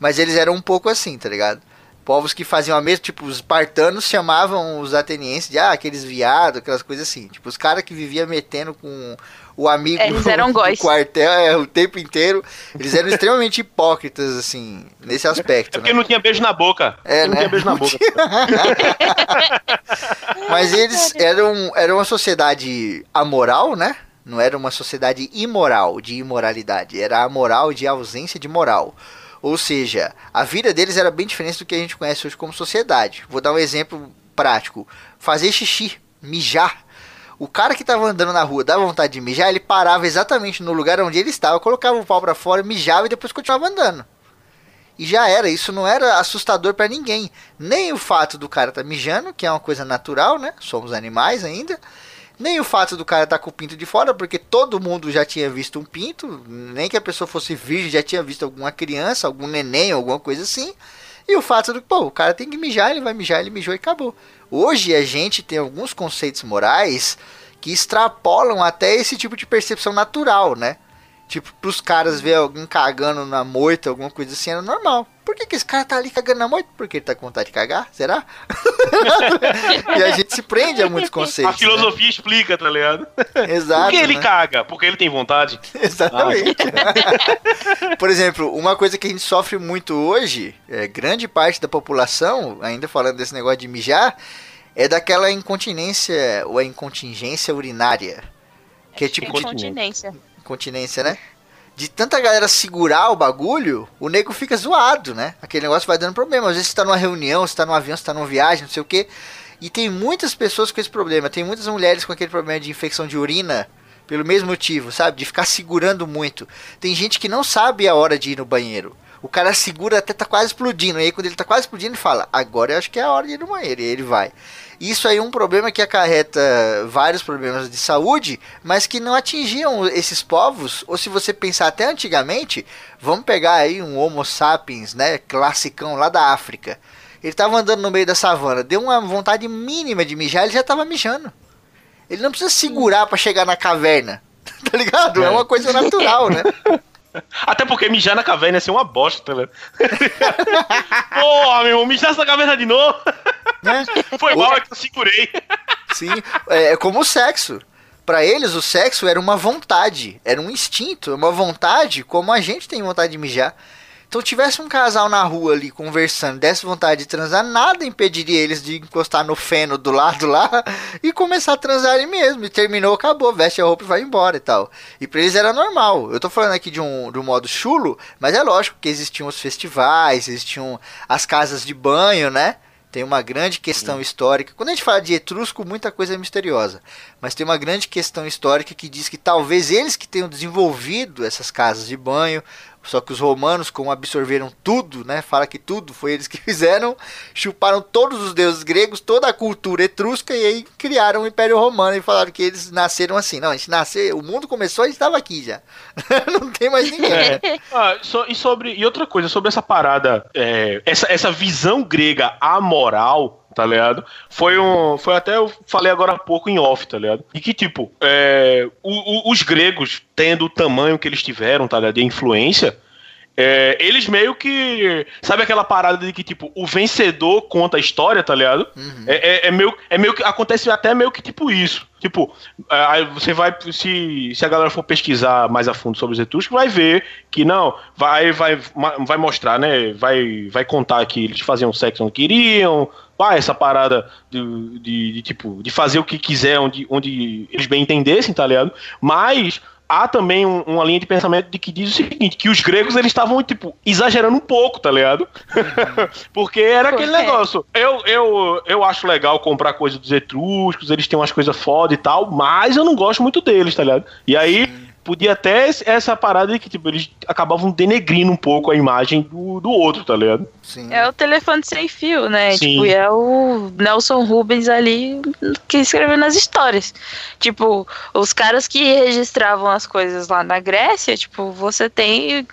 Mas eles eram um pouco assim, tá ligado? Povos que faziam a mesma, tipo, os espartanos chamavam os atenienses de, ah, aqueles viados, aquelas coisas assim. Tipo, os caras que viviam metendo com o amigo É, eles *laughs* eram do góis. quartel é, o tempo inteiro. Eles eram extremamente hipócritas, assim, nesse aspecto, É né? porque não tinha beijo na boca. É, não né? tinha beijo na boca. *laughs* Mas eles eram, eram uma sociedade amoral, né? Não era uma sociedade imoral, de imoralidade. Era amoral de ausência de moral. Ou seja, a vida deles era bem diferente do que a gente conhece hoje como sociedade. Vou dar um exemplo prático. Fazer xixi, mijar. O cara que tava andando na rua, dava vontade de mijar, ele parava exatamente no lugar onde ele estava, colocava o pau pra fora, mijava e depois continuava andando. E já era, isso não era assustador pra ninguém. Nem o fato do cara tá mijando, que é uma coisa natural, né? Somos animais ainda. Nem o fato do cara tá com o pinto de fora, porque todo mundo já tinha visto um pinto. Nem que a pessoa fosse virgem, já tinha visto alguma criança, algum neném, alguma coisa assim. E o fato do, pô, o cara tem que mijar, ele vai mijar, ele mijou e acabou. Hoje a gente tem alguns conceitos morais que extrapolam até esse tipo de percepção natural, né? Tipo, pros caras ver alguém cagando na moita, alguma coisa assim, era normal. Por que, que esse cara tá ali cagando na moita? Porque ele tá com vontade de cagar? Será? *laughs* e a gente se prende a muitos A conceitos. né? filosofia explica, tá ligado? Exato. Por que ele né? caga? Porque ele tem vontade. *laughs* Exatamente. *laughs* Por exemplo, uma coisa que a gente sofre muito hoje, é, grande parte da população, ainda falando desse negócio de mijar, é daquela incontinência ou a incontingência urinária. Que é tipo de Incontinência, né? De tanta galera segurar o bagulho, o nego fica zoado, né? Aquele negócio vai dando problema. Às vezes você tá numa reunião, você tá num avião, você tá numa viagem, não sei o quê. E tem muitas pessoas com esse problema. Tem muitas mulheres com aquele problema de infecção de urina pelo mesmo motivo, sabe? De ficar segurando muito. Tem gente que não sabe a hora de ir no banheiro. O cara segura até tá quase explodindo. E aí quando ele tá quase explodindo, ele fala: Agora eu acho que é a hora de ir no banheiro. E aí ele vai. Isso aí é um problema que acarreta vários problemas de saúde, mas que não atingiam esses povos. Ou se você pensar até antigamente, vamos pegar aí um Homo sapiens, né? Classicão lá da África. Ele tava andando no meio da savana, deu uma vontade mínima de mijar, ele já tava mijando. Ele não precisa segurar pra chegar na caverna. *laughs* Tá ligado? É uma coisa natural, né? *laughs* Até porque mijar na caverna ia ser uma bosta, tá ligado? *laughs* Porra, meu irmão, mijar nessa caverna de novo. Né? Foi mal, é que eu segurei. Sim, é é como o sexo. Pra eles, o sexo era uma vontade, era um instinto, uma vontade como a gente tem vontade de mijar. Então, tivesse um casal na rua ali conversando, desse vontade de transar, nada impediria eles de encostar no feno do lado lá *laughs* e começar a transar ali mesmo. E terminou, acabou, veste a roupa e vai embora e tal. E pra eles era normal. Eu tô falando aqui de um, de um modo chulo, mas é lógico que existiam os festivais, existiam as casas de banho, né? Tem uma grande questão histórica. Quando a gente fala de etrusco, muita coisa é misteriosa. Mas tem uma grande questão histórica que diz que talvez eles que tenham desenvolvido essas casas de banho, só que os romanos, como absorveram tudo, né? Fala que tudo foi eles que *laughs* fizeram, chuparam todos os deuses gregos, toda a cultura etrusca e aí criaram o Império Romano e falaram que eles nasceram assim. Não, a gente nasceu, o mundo começou, gente estava aqui já. *laughs* Não tem mais ninguém. né? Ah, so- e sobre e outra coisa sobre essa parada, é, essa, essa visão grega amoral, tá ligado? Foi um, foi até eu falei agora há pouco em off, tá ligado? E que tipo, é, o- o- os gregos tendo o tamanho que eles tiveram, tá ligado? De influência, É, eles meio que. Sabe aquela parada de que, tipo, o vencedor conta a história, tá ligado? Uhum. É, é, é, meio, é meio que. Acontece até meio que tipo isso. Tipo, é, aí você vai. Se, se a galera for pesquisar mais a fundo sobre os etruscos, vai ver que não. Vai, vai, vai mostrar, né? Vai, vai contar que eles faziam sexo onde queriam. Vai, essa parada de, de, de, tipo, de fazer o que quiser onde, onde eles bem entendessem, tá ligado? Mas há também um, uma linha de pensamento de que diz o seguinte, que os gregos eles estavam, tipo, exagerando um pouco, tá ligado? *laughs* Porque era aquele negócio. Eu, eu, eu acho legal comprar coisa dos etruscos, eles têm umas coisas foda e tal, mas eu não gosto muito deles, tá ligado? E aí, podia até essa parada de que, tipo, eles acabavam denegrindo um pouco a imagem do, do outro, tá ligado? Sim. É o telefone sem fio, né? Sim. Tipo, e é o Nelson Rubens ali que escreveu nas histórias. Tipo, os caras que registravam as coisas lá na Grécia, tipo, você tem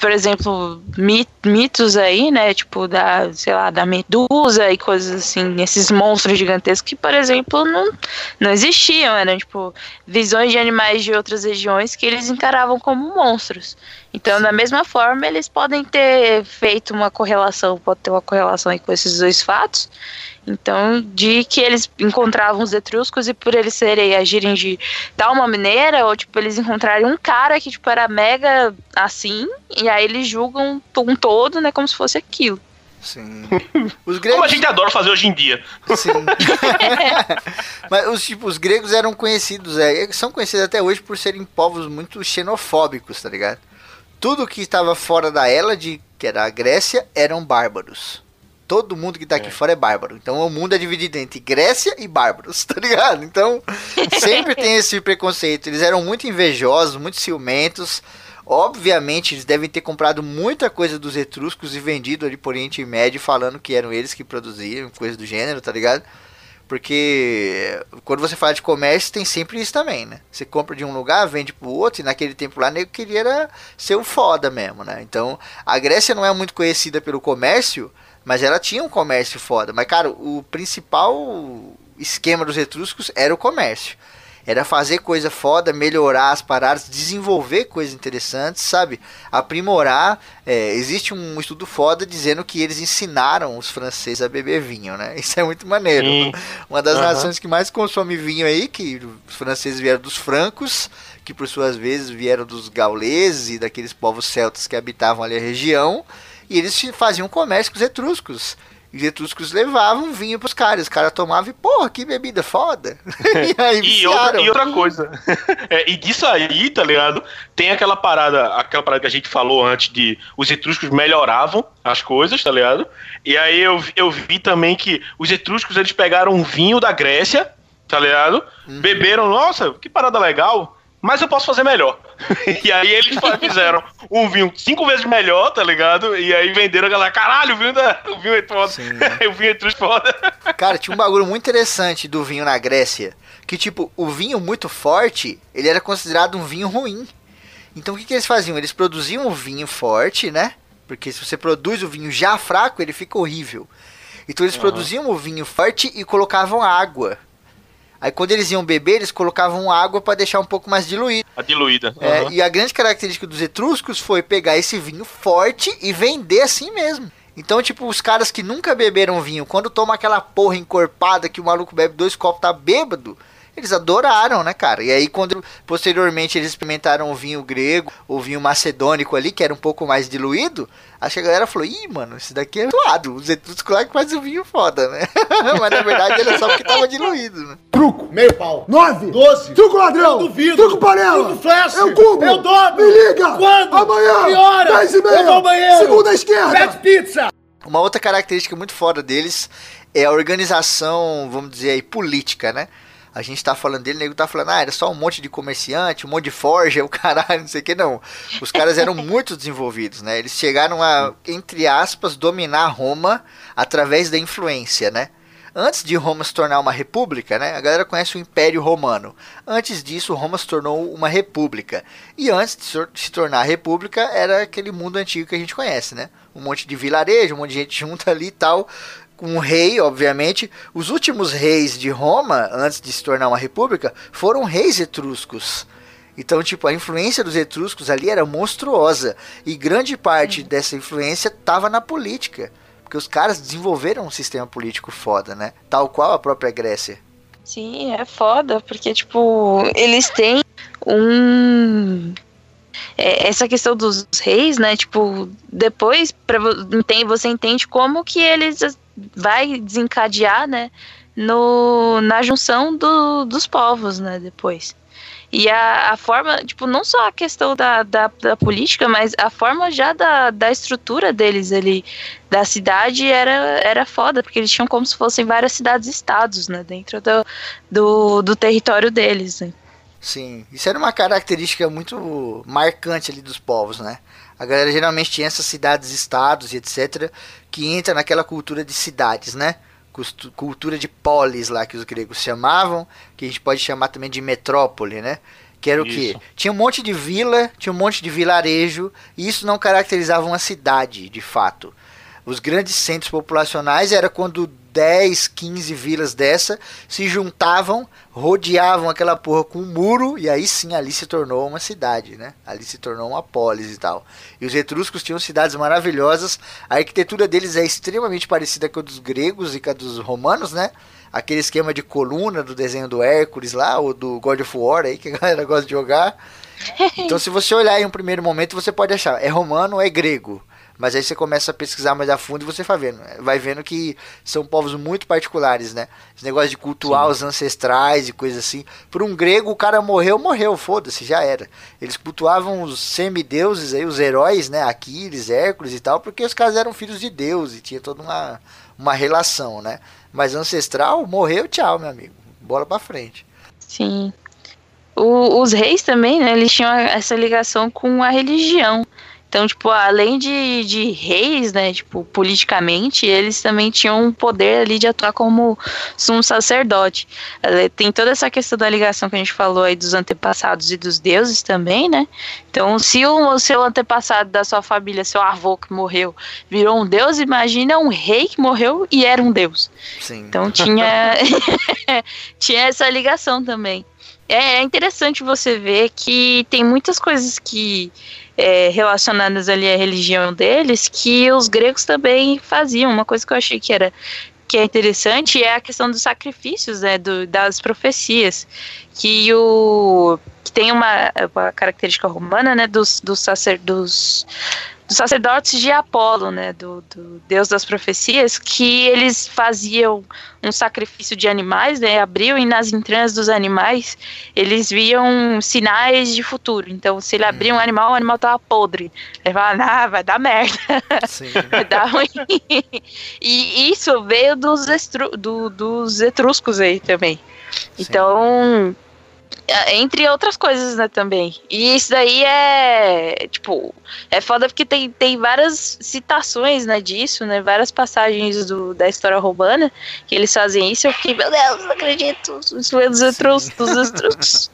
por exemplo, mitos aí, né? Tipo, da, sei lá, da medusa e coisas assim, esses monstros gigantescos que, por exemplo, não, não existiam. Eram, tipo, visões de animais de outras regiões que eles encaravam como monstros. Então, da mesma forma, eles podem ter feito uma correlação, pode ter uma correlação aí com esses dois fatos. Então, de que eles encontravam os etruscos e por eles serem agirem de tal uma maneira, ou tipo, eles encontrarem um cara que tipo era mega assim, e aí eles julgam um todo, né, como se fosse aquilo. Sim. *laughs* Os gregos... Como a gente adora fazer hoje em dia. Sim. *laughs* Mas os, tipo, os gregos eram conhecidos, é, são conhecidos até hoje por serem povos muito xenofóbicos, tá ligado? Tudo que estava fora da Hélade, que era a Grécia, eram bárbaros. Todo mundo que tá aqui é. fora é bárbaro. Então o mundo é dividido entre Grécia e bárbaros, *laughs* tá ligado? Então sempre tem esse preconceito. Eles eram muito invejosos, muito ciumentos. Obviamente, eles devem ter comprado muita coisa dos etruscos e vendido ali por Oriente Médio, falando que eram eles que produziam, coisa do gênero, tá ligado? Porque quando você fala de comércio, tem sempre isso também, né? Você compra de um lugar, vende pro outro, e naquele tempo lá, nego queria ser o foda mesmo, né? Então, a Grécia não é muito conhecida pelo comércio, mas ela tinha um comércio foda. Mas, cara, o principal esquema dos etruscos era o comércio. Era fazer coisa foda, melhorar as paradas, desenvolver coisas interessantes, sabe? Aprimorar. É, existe um estudo foda dizendo que eles ensinaram os franceses a beber vinho, né? Isso é muito maneiro. Sim. Uma das uhum. nações que mais consome vinho aí, que os franceses vieram dos francos, que por suas vezes vieram dos gauleses e daqueles povos celtas que habitavam ali a região. E eles faziam comércio com os etruscos. E os etruscos levavam vinho pros caras. Os caras tomavam e, porra, que bebida foda. *laughs* e aí e outra, e outra coisa. *laughs* é, e disso aí, tá ligado? Tem aquela parada, aquela parada que a gente falou antes de os etruscos melhoravam as coisas, tá ligado? E aí eu, eu vi também que os etruscos eles pegaram um vinho da Grécia, tá ligado? Uhum. Beberam, nossa, que parada legal mas eu posso fazer melhor. *laughs* e aí eles fizeram um vinho cinco vezes melhor, tá ligado? E aí venderam a galera, caralho, o vinho, da, *laughs* o vinho é foda. Sim, né? *laughs* o vinho é foda. Cara, tinha um bagulho muito interessante do vinho na Grécia. Que, tipo, o vinho muito forte, ele era considerado um vinho ruim. Então o que, que eles faziam? Eles produziam o vinho forte, né? Porque se você produz o vinho já fraco, ele fica horrível. Então eles uhum. produziam o vinho forte e colocavam água Aí quando eles iam beber, eles colocavam água para deixar um pouco mais diluído. A diluída. É, uhum. E a grande característica dos etruscos foi pegar esse vinho forte e vender assim mesmo. Então, tipo, os caras que nunca beberam vinho, quando toma aquela porra encorpada que o maluco bebe dois copos, tá bêbado, eles adoraram, né, cara? E aí, quando posteriormente eles experimentaram o vinho grego, o vinho macedônico ali, que era um pouco mais diluído, acho que a galera falou: ih, mano, esse daqui é suado. Os etruscos claro que faz o vinho foda, né? *laughs* Mas na verdade era só porque tava diluído, né? Truco, meio pau. Nove, doze, truco ladrão, eu duvido, truco panela, truco flash, eu cubo, eu dobro, me liga, quando, amanhã, que hora, dez e meia, eu vou banheiro, segunda esquerda, pede pizza. Uma outra característica muito fora deles é a organização, vamos dizer aí, política, né? A gente tá falando dele, o nego tá falando, ah, era só um monte de comerciante, um monte de forja, *laughs* o caralho, não sei o que, não. Os caras eram muito desenvolvidos, né? Eles chegaram a, entre aspas, dominar Roma através da influência, né? Antes de Roma se tornar uma república, né? A galera conhece o Império Romano. Antes disso, Roma se tornou uma república. E antes de se tornar república, era aquele mundo antigo que a gente conhece, né? Um monte de vilarejo, um monte de gente *laughs* junta ali e tal, um rei, obviamente. Os últimos reis de Roma, antes de se tornar uma república, foram reis etruscos. Então, tipo, a influência dos etruscos ali era monstruosa. E grande parte dessa influência estava na política. Porque os caras desenvolveram um sistema político foda, né? Tal qual a própria Grécia. Sim, é foda, porque, tipo, eles têm um. É, essa questão dos reis, né? Tipo, depois pra, você entende como que eles vai desencadear, né? No, na junção do, dos povos, né? Depois. E a, a forma, tipo, não só a questão da, da, da, política, mas a forma já da, da estrutura deles ali, da cidade, era, era foda, porque eles tinham como se fossem várias cidades-estados, né, dentro do, do, do território deles, né. Sim, isso era uma característica muito marcante ali dos povos, né? A galera geralmente tinha essas cidades-estados e etc. que entra naquela cultura de cidades, né? cultura de polis lá que os gregos chamavam, que a gente pode chamar também de metrópole, né? Que era o quê? Tinha um monte de vila, tinha um monte de vilarejo, e isso não caracterizava uma cidade, de fato. Os grandes centros populacionais era quando 10, 15 vilas dessa se juntavam, rodeavam aquela porra com um muro e aí sim ali se tornou uma cidade, né? Ali se tornou uma polis e tal. E os etruscos tinham cidades maravilhosas. A arquitetura deles é extremamente parecida com a dos gregos e com a dos romanos, né? Aquele esquema de coluna do desenho do Hércules lá, ou do God of War aí que a galera gosta de jogar. *laughs* Então, se você olhar em um primeiro momento, você pode achar, é romano ou é grego? Mas aí você começa a pesquisar mais a fundo e você vai vendo, vai vendo que são povos muito particulares, né? Esse negócio de cultuar Sim. os ancestrais e coisas assim. Por um grego, o cara morreu, morreu, foda-se, já era. Eles cultuavam os semideuses aí, os heróis, né? Aquiles, Hércules e tal, porque os caras eram filhos de Deus e tinha toda uma, uma relação, né? Mas ancestral, morreu, tchau, meu amigo. Bola pra frente. Sim. O, os reis também, né? Eles tinham essa ligação com a religião. Então, tipo, além de, de reis, né, tipo, politicamente, eles também tinham um poder ali de atuar como um sacerdote. Tem toda essa questão da ligação que a gente falou aí dos antepassados e dos deuses também, né? Então, se o seu antepassado da sua família, seu avô que morreu, virou um deus, imagina um rei que morreu e era um deus. Sim. Então tinha, *laughs* *laughs* tinha essa ligação também. É, é interessante você ver que tem muitas coisas que é, relacionadas ali à religião deles que os gregos também faziam. Uma coisa que eu achei que era que é interessante é a questão dos sacrifícios, né, do, das profecias, que o que tem uma, uma característica romana, né, dos, dos, sacer, dos sacerdotes de Apolo, né, do, do, deus das profecias, que eles faziam um sacrifício de animais, né, abriam e nas entranhas dos animais eles viam sinais de futuro. Então, se ele abria um uhum. animal, o animal estava podre. Ele falava, ah, vai dar merda, *laughs* vai dar ruim. e isso veio dos, estru, do, dos etruscos aí também. Sim. Então entre outras coisas, né, também. E isso daí é, tipo, é foda porque tem, tem várias citações, né, disso, né, várias passagens do, da história romana que eles fazem isso. Eu fiquei, meu Deus, não acredito, isso é dos etruscos.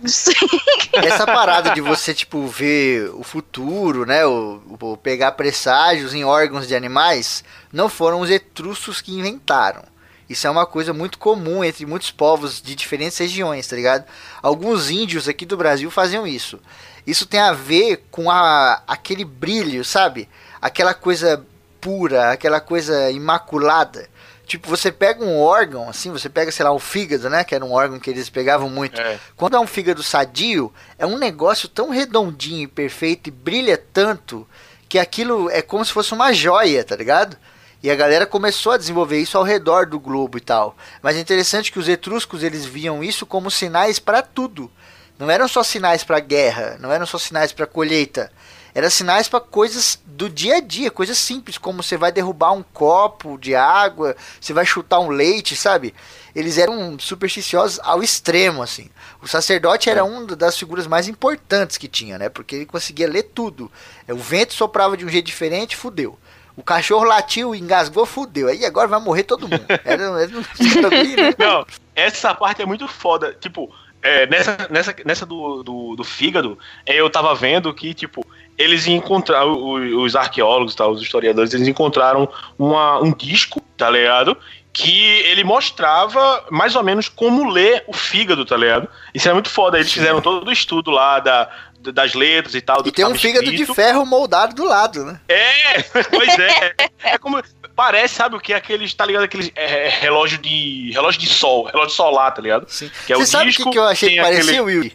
Essa parada de você, tipo, ver o futuro, né, o, o pegar presságios em órgãos de animais, não foram os etruscos que inventaram isso é uma coisa muito comum entre muitos povos de diferentes regiões, tá ligado? Alguns índios aqui do Brasil faziam isso. Isso tem a ver com a, aquele brilho, sabe? Aquela coisa pura, aquela coisa imaculada. Tipo, você pega um órgão, assim, você pega, sei lá, o fígado, né? Que era um órgão que eles pegavam muito. É. Quando é um fígado sadio, é um negócio tão redondinho e perfeito e brilha tanto que aquilo é como se fosse uma joia, tá ligado? E a galera começou a desenvolver isso ao redor do globo e tal. Mas é interessante que os etruscos eles viam isso como sinais para tudo. Não eram só sinais para guerra, não eram só sinais para colheita. Eram sinais para coisas do dia a dia, coisas simples, como você vai derrubar um copo de água, você vai chutar um leite, sabe? Eles eram supersticiosos ao extremo, assim. O sacerdote era uma das figuras mais importantes que tinha, né? Porque ele conseguia ler tudo. O vento soprava de um jeito diferente, fudeu. O cachorro latiu, engasgou, fudeu. Aí agora vai morrer todo mundo. *laughs* Era, era, né? Não, essa parte é muito foda. Tipo, é, nessa, nessa, nessa do, do, do fígado, é, eu tava vendo que, tipo, eles encontraram, os arqueólogos, tá, os historiadores, eles encontraram uma, um disco, tá ligado? que ele mostrava mais ou menos como ler o fígado, tá ligado? Isso é muito foda. Eles fizeram todo o estudo lá da, das letras e tal. E tem um fígado escrito. de ferro moldado do lado, né? É, *laughs* pois é. é como. Parece, sabe o que? Aqueles, tá ligado? Aqueles é, relógio de. relógio de sol, relógio solar, tá ligado? Sim. Que é você o sabe o que, que eu achei que parecia, aquele... Will?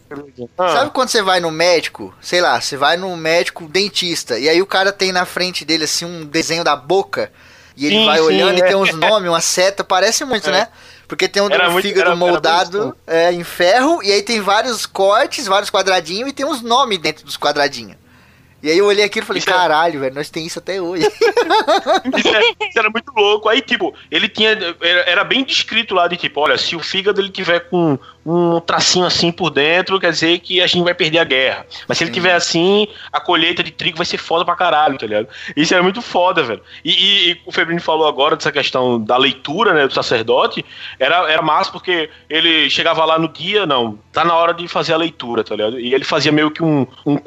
Ah. Sabe quando você vai no médico, sei lá, você vai no médico dentista, e aí o cara tem na frente dele assim um desenho da boca, e ele sim, vai sim, olhando é. e tem uns nomes, uma seta, parece muito, é. né? Porque tem um era do muito, fígado era, moldado era é, em ferro, e aí tem vários cortes, vários quadradinhos, e tem uns nomes dentro dos quadradinhos. E aí eu olhei aquilo e falei, isso é- caralho, velho, nós tem isso até hoje. *laughs* isso, é, isso, era muito louco. Aí, tipo, ele tinha. Era, era, bem descrito lá de tipo, olha, se o fígado ele tiver com um tracinho assim por dentro, quer dizer que a gente vai perder a guerra. Mas se ele tiver assim, a colheita de trigo vai ser foda pra caralho, tá ligado? Isso era muito foda, velho. E, e, e o Febrino falou agora dessa questão da leitura, né, do sacerdote. Era, era massa porque ele chegava lá no dia, não, tá na hora de fazer a leitura, tá ligado? E ele fazia meio que um, um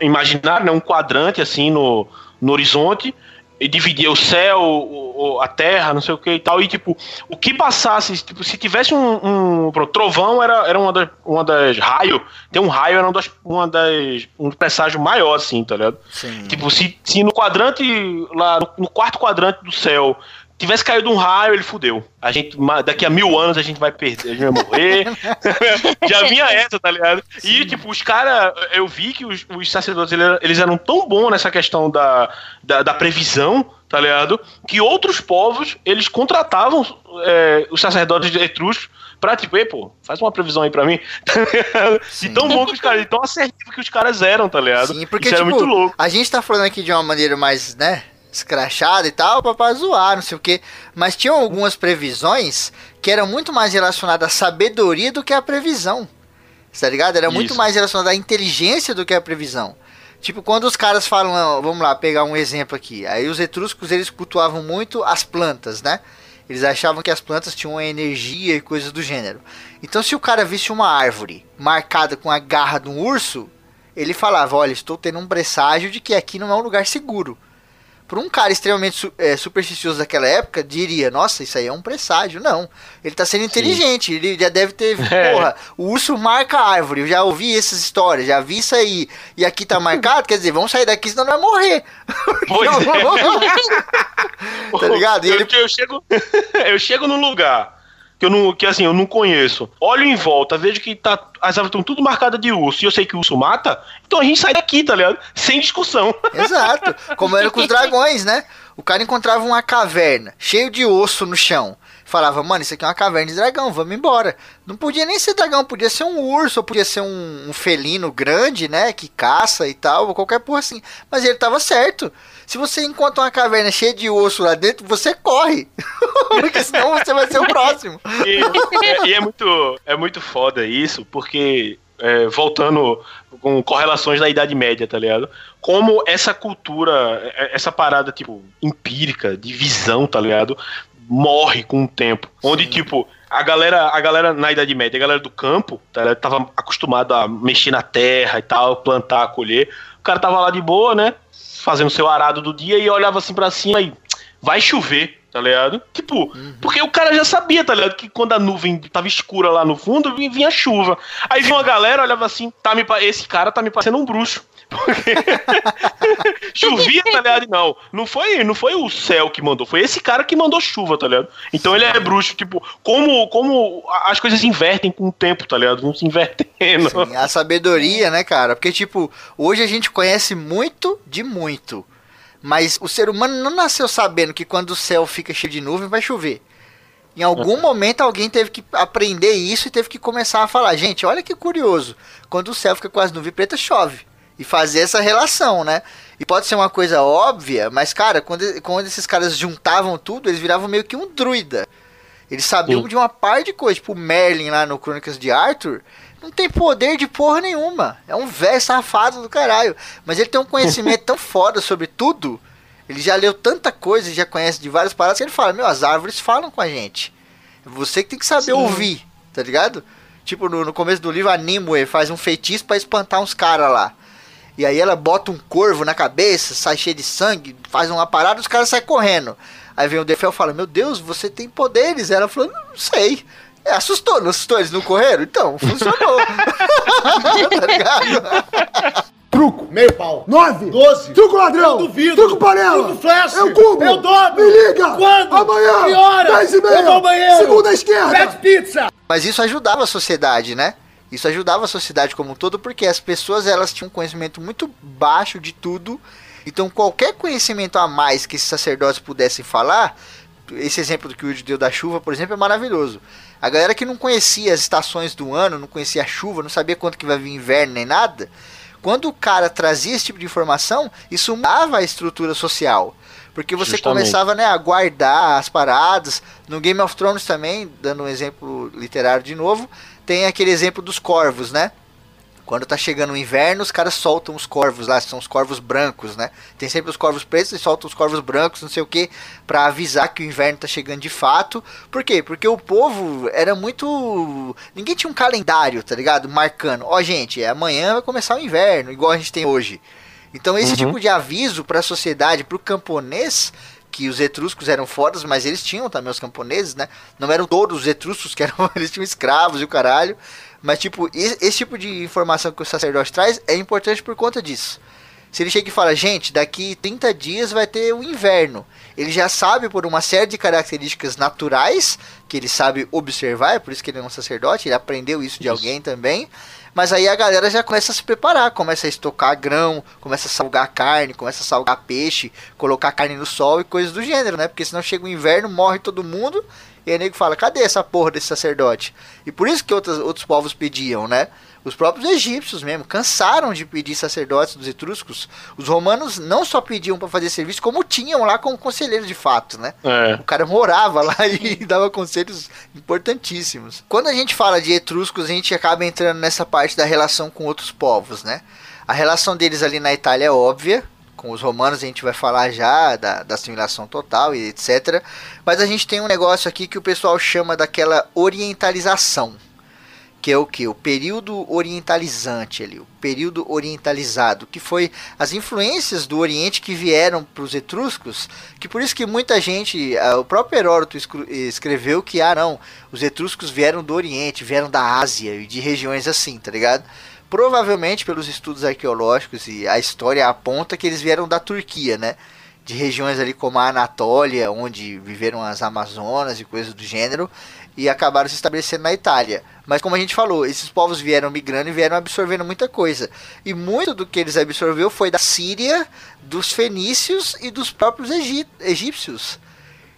imaginar, né, um quadrante assim no, no horizonte e dividia o céu, o, a terra, não sei o que e tal. E, tipo, o que passasse, tipo, se tivesse um. um trovão era, era uma, das, uma das. Raio. Tem um raio, era uma das, uma das. Um presságio maior, assim, tá ligado? Sim. Tipo, se, se no quadrante. Lá, no quarto quadrante do céu tivesse caído um raio, ele fudeu. A gente, daqui a mil anos a gente vai perder, a gente vai morrer. *laughs* Já vinha essa, tá ligado? Sim. E, tipo, os caras, eu vi que os, os sacerdotes, eles eram tão bons nessa questão da, da, da, previsão, tá ligado? Que outros povos, eles contratavam é, os sacerdotes etruscos pra, tipo, ei, pô, faz uma previsão aí pra mim. *laughs* e tão bom que os caras, tão assertivo que os caras eram, tá ligado? Sim, porque, Isso tipo, muito louco. a gente tá falando aqui de uma maneira mais, né, escrachada e tal, pra zoar, não sei o que. Mas tinham algumas previsões que eram muito mais relacionadas à sabedoria do que à previsão. Tá ligado? Era Isso. muito mais relacionada à inteligência do que à previsão. Tipo, quando os caras falam, vamos lá, pegar um exemplo aqui. Aí os etruscos, eles cultuavam muito as plantas, né? Eles achavam que as plantas tinham energia e coisas do gênero. Então, se o cara visse uma árvore marcada com a garra de um urso, ele falava: Olha, estou tendo um presságio de que aqui não é um lugar seguro. Por um cara extremamente su é, supersticioso daquela época, diria, nossa, isso aí é um presságio. Não. Ele tá sendo inteligente. Sim. Ele já deve ter. *laughs* Porra, o urso marca a árvore. Eu já ouvi essas histórias, já vi isso aí. E aqui tá marcado, quer dizer, vamos sair daqui, senão não vai morrer. *laughs* Pois é. tá ligado? E ele... eu, eu, chego, eu chego num lugar que eu não, que assim, eu não conheço. Olho em volta, vejo que tá, as árvores estão tudo marcadas de urso e eu sei que o urso mata, então a gente sai daqui, tá ligado? Sem discussão. *laughs* Exato. Como era com os dragões, né? O cara encontrava uma caverna cheio de osso no chão. Falava, mano, isso aqui é uma caverna de dragão, vamos embora. Não podia nem ser dragão, podia ser um urso, ou podia ser um, um felino grande, né? Que caça e tal, ou qualquer porra assim. Mas ele tava certo. Se você encontra uma caverna cheia de osso lá dentro, você corre. *laughs* porque senão você vai ser o próximo. E, é, e é, muito, é muito foda isso, porque é, voltando com correlações da Idade Média, tá ligado? Como essa cultura, é, essa parada, tipo, empírica, de visão, tá ligado? Morre com o tempo. Onde, Sim. tipo, a galera, a galera na Idade Média, a galera do campo, tá ligado? tava acostumado a mexer na terra e tal, plantar, colher. O cara tava lá de boa, né? Fazendo seu arado do dia e olhava assim para cima e vai chover, tá ligado? Tipo, uhum. porque o cara já sabia, tá ligado? Que quando a nuvem tava escura lá no fundo, vinha chuva. Aí vinha uma galera, olhava assim, tá me, esse cara tá me parecendo um bruxo. Porque *laughs* chovia, tá ligado? Não, não foi, não foi o céu que mandou, foi esse cara que mandou chuva, tá ligado? Então ele é bruxo, tipo, como, como as coisas invertem com o tempo, tá ligado? Vão se invertendo. Sim, a sabedoria, né, cara? Porque, tipo, hoje a gente conhece muito de muito. Mas o ser humano não nasceu sabendo que quando o céu fica cheio de nuvem vai chover. Em algum uhum. momento alguém teve que aprender isso e teve que começar a falar, gente, olha que curioso. Quando o céu fica com as nuvens pretas, chove e fazer essa relação, né? E pode ser uma coisa óbvia, mas, cara, quando, quando esses caras juntavam tudo, eles viravam meio que um druida. Eles sabiam Sim. de uma par de coisas. Tipo, Merlin lá no Crônicas de Arthur não tem poder de porra nenhuma. É um velho safado do caralho. Mas ele tem um conhecimento *laughs* tão foda sobre tudo. Ele já leu tanta coisa, já conhece de várias paradas, que ele fala: Meu, as árvores falam com a gente. Você que tem que saber Sim. ouvir, tá ligado? Tipo, no, no começo do livro, a Nimue faz um feitiço para espantar uns caras lá. E aí ela bota um corvo na cabeça, sai cheio de sangue, faz uma parada, os caras saem correndo. Aí vem o Defel e fala: Meu Deus, você tem poderes. Ela falou: Não sei. É, assustou, não assustou? Eles não correram? Então, funcionou. *laughs* tá ligado? Truco, meio pau. Nove, doze. Truco ladrão. Eu duvido. Truco panela. Truco flash. Eu cubo. Eu dobro. Me liga. Quando? Amanhã. Que hora? Dez e meia. Eu vou ao banheiro. Segunda esquerda. Pede pizza. Mas isso ajudava a sociedade, né? Isso ajudava a sociedade como um todo, porque as pessoas elas tinham um conhecimento muito baixo de tudo. Então qualquer conhecimento a mais que esses sacerdotes pudessem falar, esse exemplo do que o Wilde deu da chuva, por exemplo, é maravilhoso. A galera que não conhecia as estações do ano, não conhecia a chuva, não sabia quanto que vai vir inverno nem nada, quando o cara trazia esse tipo de informação, isso mudava a estrutura social. Porque você Justamente. começava né, a guardar as paradas. No Game of Thrones também, dando um exemplo literário de novo, tem aquele exemplo dos corvos, né? Quando tá chegando o inverno, os caras soltam os corvos lá, são os corvos brancos, né? Tem sempre os corvos pretos e soltam os corvos brancos, não sei o que, para avisar que o inverno tá chegando de fato. Por quê? Porque o povo era muito. Ninguém tinha um calendário, tá ligado? Marcando. Ó, oh, gente, amanhã vai começar o inverno, igual a gente tem hoje. Então, esse uhum. tipo de aviso para a sociedade, para o camponês, que os etruscos eram fodas, mas eles tinham também os camponeses, né? Não eram todos os etruscos que eram, *laughs* eles tinham escravos e o caralho. Mas, tipo, esse tipo de informação que o sacerdote traz é importante por conta disso. Se ele chega e fala, gente, daqui 30 dias vai ter o inverno. Ele já sabe por uma série de características naturais que ele sabe observar, é por isso que ele é um sacerdote, ele aprendeu isso de isso. alguém também. Mas aí a galera já começa a se preparar, começa a estocar grão, começa a salgar carne, começa a salgar peixe, colocar carne no sol e coisas do gênero, né? Porque senão chega o inverno, morre todo mundo e aí nego fala, cadê essa porra desse sacerdote? E por isso que outros, outros povos pediam, né? Os próprios egípcios mesmo cansaram de pedir sacerdotes dos etruscos. Os romanos não só pediam para fazer serviço, como tinham lá como conselheiro de fato, né? É. O cara morava lá *laughs* e dava conselhos importantíssimos. Quando a gente fala de etruscos, a gente acaba entrando nessa parte da relação com outros povos, né? A relação deles ali na Itália é óbvia, com os romanos a gente vai falar já da, da assimilação total e etc. Mas a gente tem um negócio aqui que o pessoal chama daquela orientalização. Que é o que? O período orientalizante ali, o período orientalizado, que foi as influências do Oriente que vieram para os etruscos, que por isso que muita gente, o próprio Heródoto escreveu que, ah não, os etruscos vieram do Oriente, vieram da Ásia e de regiões assim, tá ligado? Provavelmente pelos estudos arqueológicos e a história aponta que eles vieram da Turquia, né? De regiões ali como a Anatólia, onde viveram as Amazonas e coisas do gênero, e acabaram se estabelecendo na Itália. Mas como a gente falou, esses povos vieram migrando e vieram absorvendo muita coisa. E muito do que eles absorveu foi da Síria, dos fenícios e dos próprios egípcios.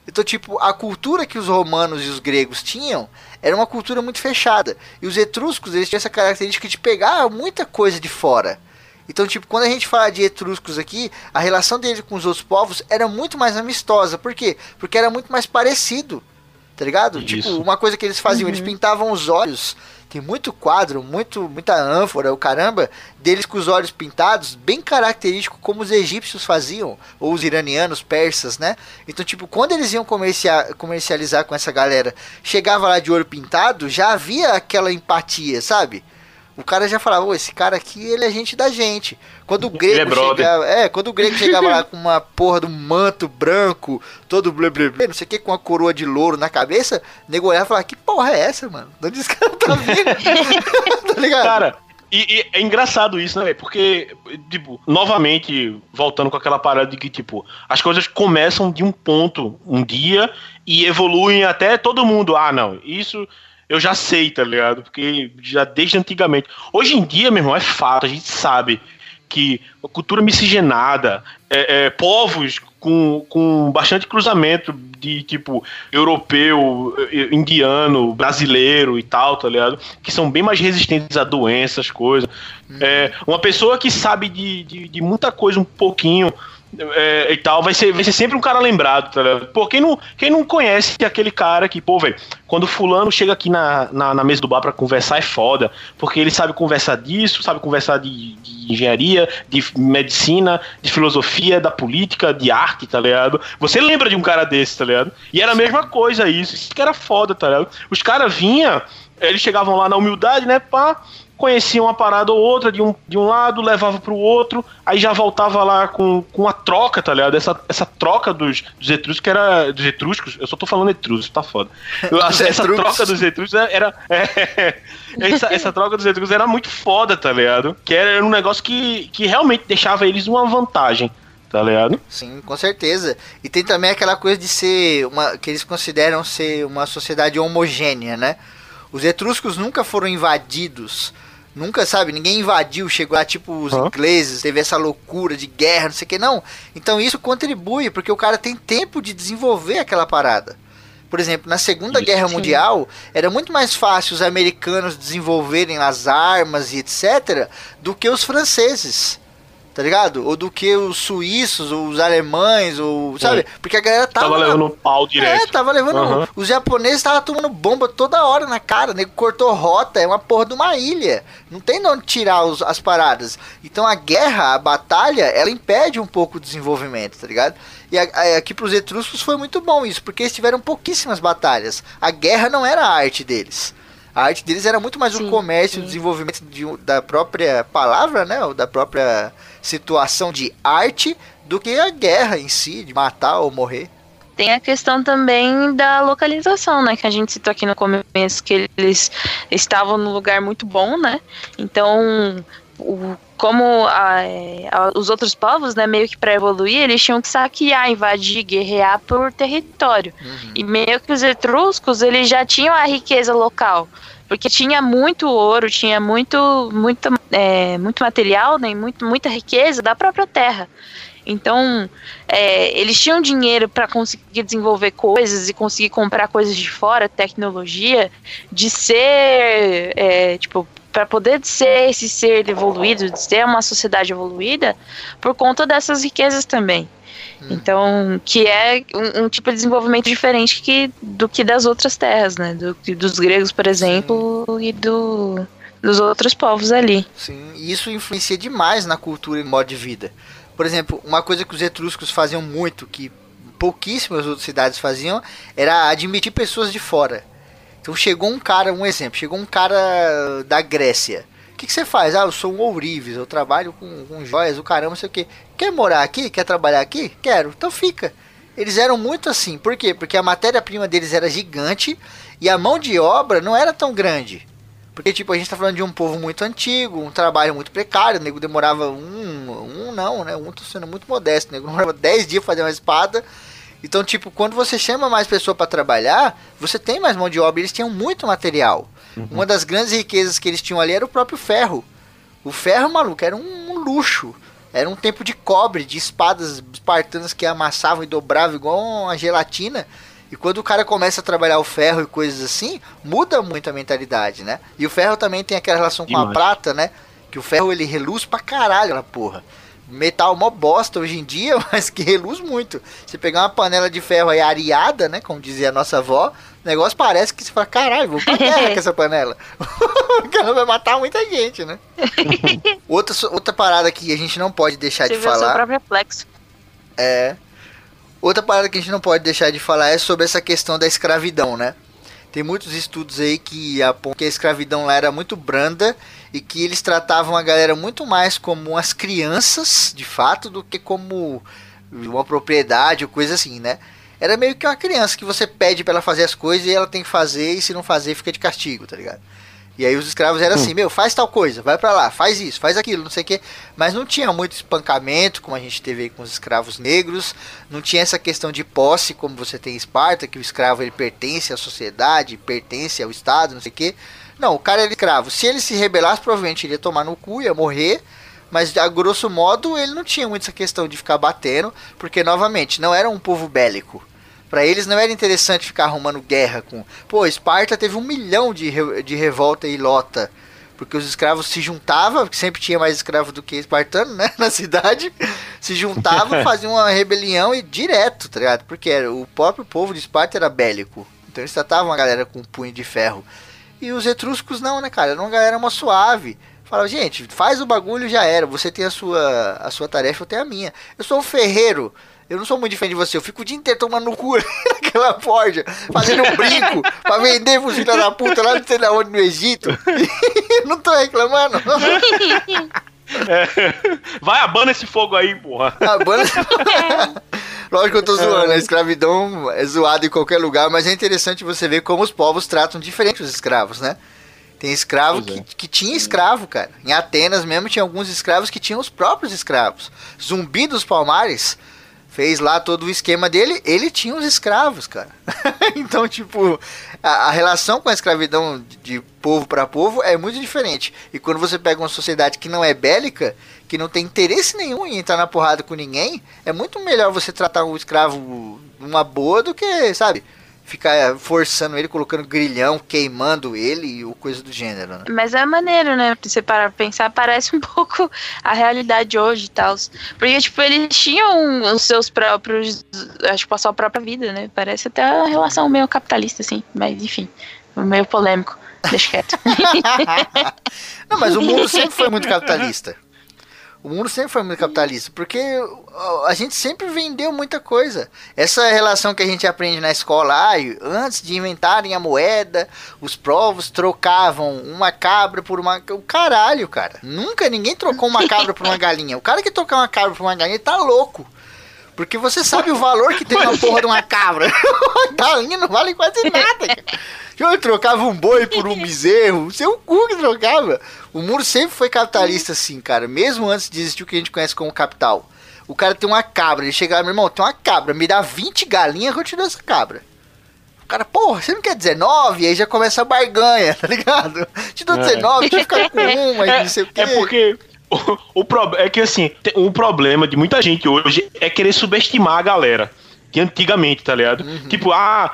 Então, tipo, a cultura que os romanos e os gregos tinham era uma cultura muito fechada. E os etruscos, eles tinham essa característica de pegar muita coisa de fora. Então, tipo, quando a gente fala de etruscos aqui, a relação dele com os outros povos era muito mais amistosa. Por quê? Porque era muito mais parecido. Tá ligado? Tipo, Isso. Tipo, uma coisa que eles faziam, uhum. eles pintavam os olhos tem muito quadro, muito muita ânfora, o caramba, deles com os olhos pintados, bem característico como os egípcios faziam, ou os iranianos, persas, né? Então, tipo, quando eles iam comerciar, comercializar com essa galera, chegava lá de olho pintado, já havia aquela empatia, sabe? O cara já falava, esse cara aqui, ele é gente da gente. Quando o grego é chegava, é, quando o grego chegava lá com uma porra do manto branco, todo blá blá blá, não sei o que, com uma coroa de louro na cabeça, o nego olhava e falava, que porra é essa, mano? De onde esse cara tá vindo? *laughs* tá ligado? Cara, e, e, é engraçado isso, né, velho? Porque, tipo, novamente, voltando com aquela parada de que, tipo, as coisas começam de um ponto, um dia, e evoluem até todo mundo. Ah, não, isso eu já sei, tá ligado? Porque já desde antigamente. Hoje em dia, meu irmão, é fato, a gente sabe que a cultura miscigenada, é, é, povos com, com bastante cruzamento de tipo europeu, indiano, brasileiro e tal, tá ligado? Que são bem mais resistentes a doenças, coisas. Hum. É, uma pessoa que sabe de, de, de muita coisa um pouquinho é, e tal, vai ser, vai ser sempre um cara lembrado, tá ligado? Pô, quem não, quem não conhece aquele cara que, pô, velho, quando fulano chega aqui na, na, na, mesa do bar pra conversar é foda, porque ele sabe conversar disso, sabe conversar de, de, engenharia, de medicina, de filosofia, da política, de arte, tá ligado? Você lembra de um cara desse, tá ligado? E era a mesma coisa isso, isso que era foda, tá ligado? Os caras vinham, eles chegavam lá na humildade, né, pá, conhecia uma parada ou outra de um, de um lado, levava pro outro, aí já voltava lá com, com a troca, tá ligado? Essa, essa troca dos, dos etruscos, que era. Dos etruscos, eu só tô falando etruscos, tá foda. *laughs* essa, essa troca dos etruscos era. *laughs* É, essa, essa troca dos etruscos era muito foda, tá ligado? Que era um negócio que, que realmente deixava eles uma vantagem tá ligado? Sim, com certeza. E tem também aquela coisa de ser uma que eles consideram ser uma sociedade homogênea, né? Os etruscos nunca foram invadidos. Nunca, sabe, ninguém invadiu, chegou lá, tipo, os uhum. ingleses, teve essa loucura de guerra, não sei o que, não. Então isso contribui, porque o cara tem tempo de desenvolver aquela parada. Por exemplo, na Segunda isso, Guerra sim. Mundial, era muito mais fácil os americanos desenvolverem as armas e etc., do que os franceses tá ligado? Ou do que os suíços, ou os alemães, ou. Sabe? Porque a galera tava. Tava levando um pau direto. É, tava levando. Uhum. Os japoneses estavam tomando bomba toda hora na cara, nego cortou rota, é uma porra de uma ilha. Não tem de onde tirar os, as paradas. Então a guerra, a batalha, ela impede um pouco o desenvolvimento, tá ligado? E a, a, aqui pros etruscos foi muito bom isso, porque eles tiveram pouquíssimas batalhas. A guerra não era a arte deles. A arte deles era muito mais sim, o comércio, o desenvolvimento de, da própria palavra, né? Ou da própria situação de arte do que a guerra em si, de matar ou morrer. Tem a questão também da localização, né? Que a gente citou aqui no começo, que eles estavam num lugar muito bom, né? Então, o, como a, a, os outros povos, né, meio que para evoluir, eles tinham que saquear, invadir, guerrear por território. Uhum. E meio que os etruscos, eles já tinham a riqueza local porque tinha muito ouro, tinha muito, muito, é, muito material, né, muito, muita riqueza da própria terra. Então, é, eles tinham dinheiro para conseguir desenvolver coisas e conseguir comprar coisas de fora, tecnologia, de ser, é, tipo, para poder ser esse ser evoluído, de ser uma sociedade evoluída, por conta dessas riquezas também. Hum. Então, que é um, um, tipo de desenvolvimento diferente que, do que das outras terras, né? Do, dos gregos, por exemplo, Sim. e do, dos outros povos ali. Sim, e isso influencia demais na cultura e modo de vida. Por exemplo, uma coisa que os etruscos faziam muito, que pouquíssimas outras cidades faziam, era admitir pessoas de fora. Então chegou um cara, um exemplo, chegou um cara da Grécia que, que você faz? Ah, eu sou um ourives, eu trabalho com, com joias, o caramba, sei o que. Quer morar aqui? Quer trabalhar aqui? Quero. Então fica. Eles eram muito assim. Por quê? Porque a matéria-prima deles era gigante e a mão de obra não era tão grande. Porque, tipo, a gente tá falando de um povo muito antigo, um trabalho muito precário, o nego demorava um, um não, né? Um tô sendo muito modesto, o nego demorava *laughs* 10 dias pra fazer uma espada. Então, tipo, quando você chama mais pessoa para trabalhar, você tem mais mão de obra, eles tinham muito material. Uhum. Uma das grandes riquezas que eles tinham ali era o próprio ferro. O ferro, maluco, era um, luxo. Era um tempo de cobre, de espadas espartanas que amassavam e dobravam igual uma gelatina. E quando o cara começa a trabalhar o ferro e coisas assim, muda muito a mentalidade, né? E o ferro também tem aquela relação com a prata, né? Que o ferro ele reluz pra caralho na porra metal mó bosta hoje em dia, *laughs* mas que reluz muito. Você pegar uma panela de ferro aí areada, né? Como dizia a nossa avó, o negócio parece que você fala, caralho, vou pra guerra com essa panela. *laughs* Ela vai matar muita gente, né? *laughs* outra, outra parada que a gente não pode deixar você de falar. Seu próprio reflexo. É. Outra parada que a gente não pode deixar de falar é sobre essa questão da escravidão, né? Tem muitos estudos aí que apontam que a escravidão lá era muito branda e que eles tratavam a galera muito mais como as crianças, de fato, do que como uma propriedade ou coisa assim, né? Era meio que uma criança que você pede para ela fazer as coisas e ela tem que fazer e se não fazer fica de castigo, tá ligado? E aí os escravos eram assim, hum. meu, faz tal coisa, vai para lá, faz isso, faz aquilo, não sei o quê. Mas não tinha muito espancamento, como a gente teve aí com os escravos negros. Não tinha essa questão de posse, como você tem em Esparta, que o escravo ele pertence à sociedade, pertence ao Estado, não sei o quê. Não, o cara era escravo. Se ele se rebelasse, provavelmente ele ia tomar no cu, ia morrer. Mas a grosso modo ele não tinha muito essa questão de ficar batendo, porque novamente não era um povo bélico. Para eles não era interessante ficar arrumando guerra com. Pô, Esparta teve um milhão de, re... de revolta e lota. Porque os escravos se juntavam, sempre tinha mais escravo do que espartano, né? *laughs* Na cidade. Se juntavam, *laughs* faziam uma rebelião e direto, tá ligado? Porque era, o próprio povo de Esparta era bélico. Então eles tratavam a galera com um punho de ferro. E os etruscos não, né, cara? Era uma galera uma suave. Fala, gente, faz o bagulho já era. Você tem a sua, a sua tarefa, eu tenho a minha. Eu sou um ferreiro Eu não sou muito diferente de você, eu fico o dia inteiro tomando no cu *laughs* naquela forja, fazendo um brinco *laughs* pra vender pros filhos da puta lá não sei da onde no Egito. *laughs* não tô reclamando. É. Vai, abana esse fogo aí, porra. Abana. Lógico que eu tô zoando, a escravidão é zoada em qualquer lugar, mas é interessante você ver como os povos tratam diferente os escravos, né? Tem escravo que, que tinha escravo, cara. Em Atenas mesmo tinha alguns escravos que tinham os próprios escravos. Zumbi dos Palmares fez lá todo o esquema dele, ele tinha os escravos, cara. *laughs* então, tipo, a, a, relação com a escravidão de, de povo para povo é muito diferente. E quando você pega uma sociedade que não é bélica, que não tem interesse nenhum em entrar na porrada com ninguém, é muito melhor você tratar o escravo numa boa do que, sabe? Ficar forçando ele, colocando grilhão, queimando ele ou coisa do gênero, né? Mas é maneiro, né? Você para pensar, parece um *laughs* pouco a realidade hoje e tal. Porque, tipo, eles tinham os seus próprios. Acho que a sua própria vida, né? Parece até a relação meio capitalista, assim. Mas, enfim, meio polêmico. Deixa quieto. *laughs* Não, mas o mundo sempre foi muito *laughs* capitalista. O mundo sempre foi muito capitalista, porque a gente sempre vendeu muita coisa. Essa relação que a gente aprende na escola, ah, antes de inventarem a moeda, os povos trocavam uma cabra por uma. O caralho, cara. Nunca ninguém trocou uma cabra por uma galinha. O cara que trocar uma cabra por uma galinha tá louco. Porque você sabe o valor que tem na porra de uma cabra. *laughs* galinha não vale quase nada, cara. Eu trocava um boi por um bezerro, o seu cu que trocava. O mundo sempre foi capitalista assim, cara. Mesmo antes de existir o que a gente conhece como capital. O cara tem uma cabra, ele chega lá, meu irmão, tem uma cabra, me dá 20 galinhas que eu te dou essa cabra. O cara, porra, você não quer 19? Aí já começa a barganha, *laughs* tá ligado? Te dou 19, é. deixa eu ficar com uma, é, não sei o quê. É porque *laughs* o, o pro, é que assim, o problema de muita gente hoje é querer subestimar a galera que antigamente, tá ligado? Uhum. Tipo, ah,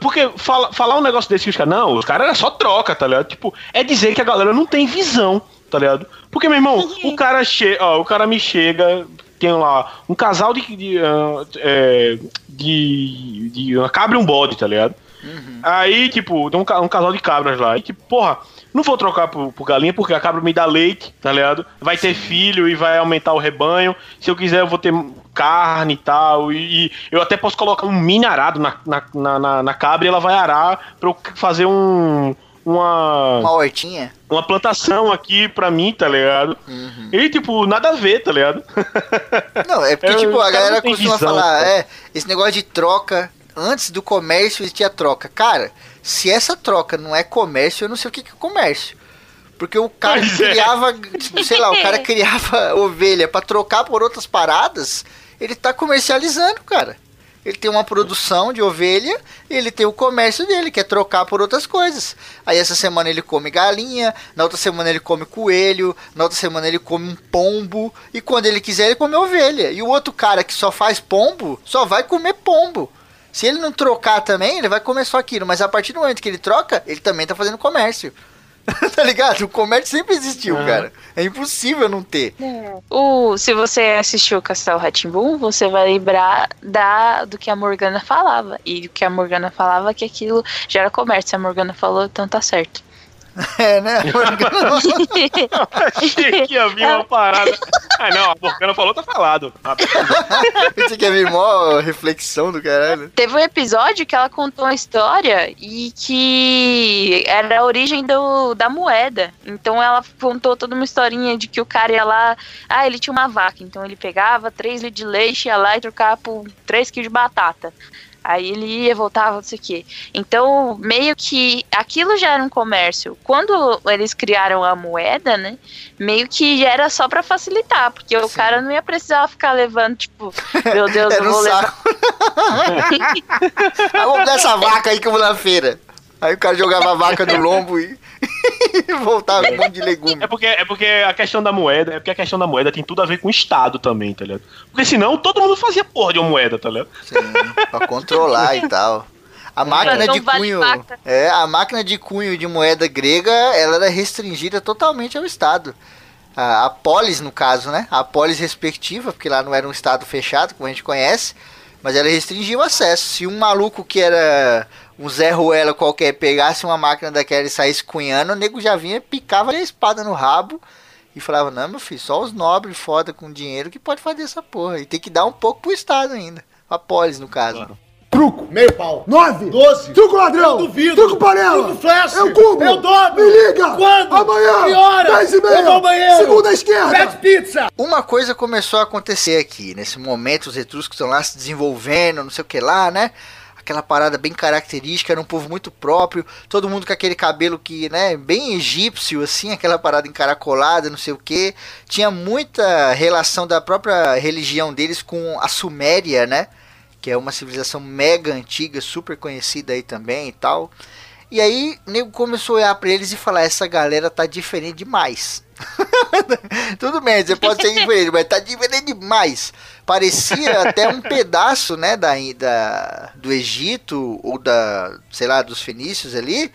porque fala, falar um negócio desse que os caras, não, os caras era só troca, tá ligado? Tipo, é dizer que a galera não tem visão, tá ligado? Porque, meu irmão, o cara chega, ó, o cara me chega, tem lá um casal de, de, uh, é, de, de uma cabra e um bode, tá ligado? Uhum. Aí, tipo, tem um, um casal de cabras lá, e tipo, porra, não vou trocar por, por, galinha porque a cabra me dá leite, tá ligado? Vai ter filho e vai aumentar o rebanho. Se eu quiser, eu vou ter carne e tal. E, e eu até posso colocar um mini arado na, na, na, na cabra e ela vai arar pra eu fazer um. Uma. Uma hortinha? Uma plantação aqui pra mim, tá ligado? Uhum. E, tipo, nada a ver, tá ligado? *laughs* Não, é porque, é, tipo, a galera costuma visão, falar, é, esse negócio de troca. Antes do comércio existia troca. Cara, se essa troca não é comércio, eu não sei o que, que é comércio. Porque o cara pois é. criava, é. sei lá, o cara *laughs* criava ovelha para trocar por outras paradas, ele tá comercializando, cara. Ele tem uma produção de ovelha e ele tem o comércio dele, que é trocar por outras coisas. Aí essa semana ele come galinha, na outra semana ele come coelho, na outra semana ele come um pombo, e quando ele quiser ele come ovelha. E o outro cara que só faz pombo, só vai comer pombo. Se ele não trocar também, ele vai comer só aquilo. Mas a partir do momento que ele troca, ele também tá fazendo comércio. *laughs* tá ligado? O comércio sempre existiu, uhum. cara. É impossível não ter. É. O, se você assistiu Castelo Ratimbum, você vai lembrar da, do que a Morgana falava. E o que a Morgana falava que aquilo já era comércio. A Morgana falou, então tá certo. *laughs* É, né? *laughs* Achei que ia vir uma parada. Ah, não, a Morgana falou, tá falado. *laughs* Você quer vir mó reflexão do caralho? Teve um episódio que ela contou uma história e que era a origem do, da moeda. Então ela contou toda uma historinha de que o cara ia lá. Ah, ele tinha uma vaca, então ele pegava 3 litros de leite, ia lá e trocava por 3 quilos de batata. Aí ele ia, voltava, não sei o quê. Então, meio que aquilo já era um comércio. Quando eles criaram a moeda, né? Meio que era só para facilitar, porque Sim. o cara não ia precisar ficar levando, tipo, *laughs* meu Deus, eu vou levar. ah, *laughs* vamos dar essa vaca aí que eu vou na feira. Aí o cara jogava a vaca no lombo e *laughs* voltava com um monte de legumes. É porque, é porque a questão da moeda, é porque a questão da moeda tem tudo a ver com o Estado também, tá ligado? Porque senão todo mundo fazia porra de uma moeda, tá ligado? Sim, pra controlar e tal. A máquina de cunho. é, a máquina de cunho de moeda grega, ela era restringida totalmente ao Estado. A, a polis, no caso, né? A polis respectiva, porque lá não era um Estado fechado, como a gente conhece, mas ela restringia o acesso. Se um maluco que era um Zé Ruela qualquer pegasse uma máquina daquela e saísse cunhando, o nego já vinha, picava a espada no rabo E falava, não, meu filho, só os nobres foda com dinheiro que pode fazer essa porra. E tem que dar um pouco pro Estado ainda. A polis, no caso. Claro. Truco, meio pau. Nove, doze. Truco ladrão. Eu duvido. Truco panela. Truco flash. Eu cubo. Eu dobro. Me liga. Quando? Amanhã. Que hora? Dez e meia. Eu vou banheiro. Segunda esquerda. Pede pizza. Uma coisa começou a acontecer aqui. Nesse momento, os etruscos estão lá se desenvolvendo, não sei o que lá, né? Aquela parada bem característica, era um povo muito próprio, todo mundo com aquele cabelo que, né, bem egípcio, assim, aquela parada encaracolada, não sei o que. Tinha muita relação da própria religião deles com a Suméria, né? Que é uma civilização mega antiga, super conhecida aí também e tal. E aí, nego começou a olhar pra eles e falar: essa galera tá diferente demais. *laughs* *laughs* Tudo bem, você pode ser diferente, mas tá diferente demais. Parecia até um pedaço, né, da, da, do Egito ou da, sei lá, dos fenícios ali,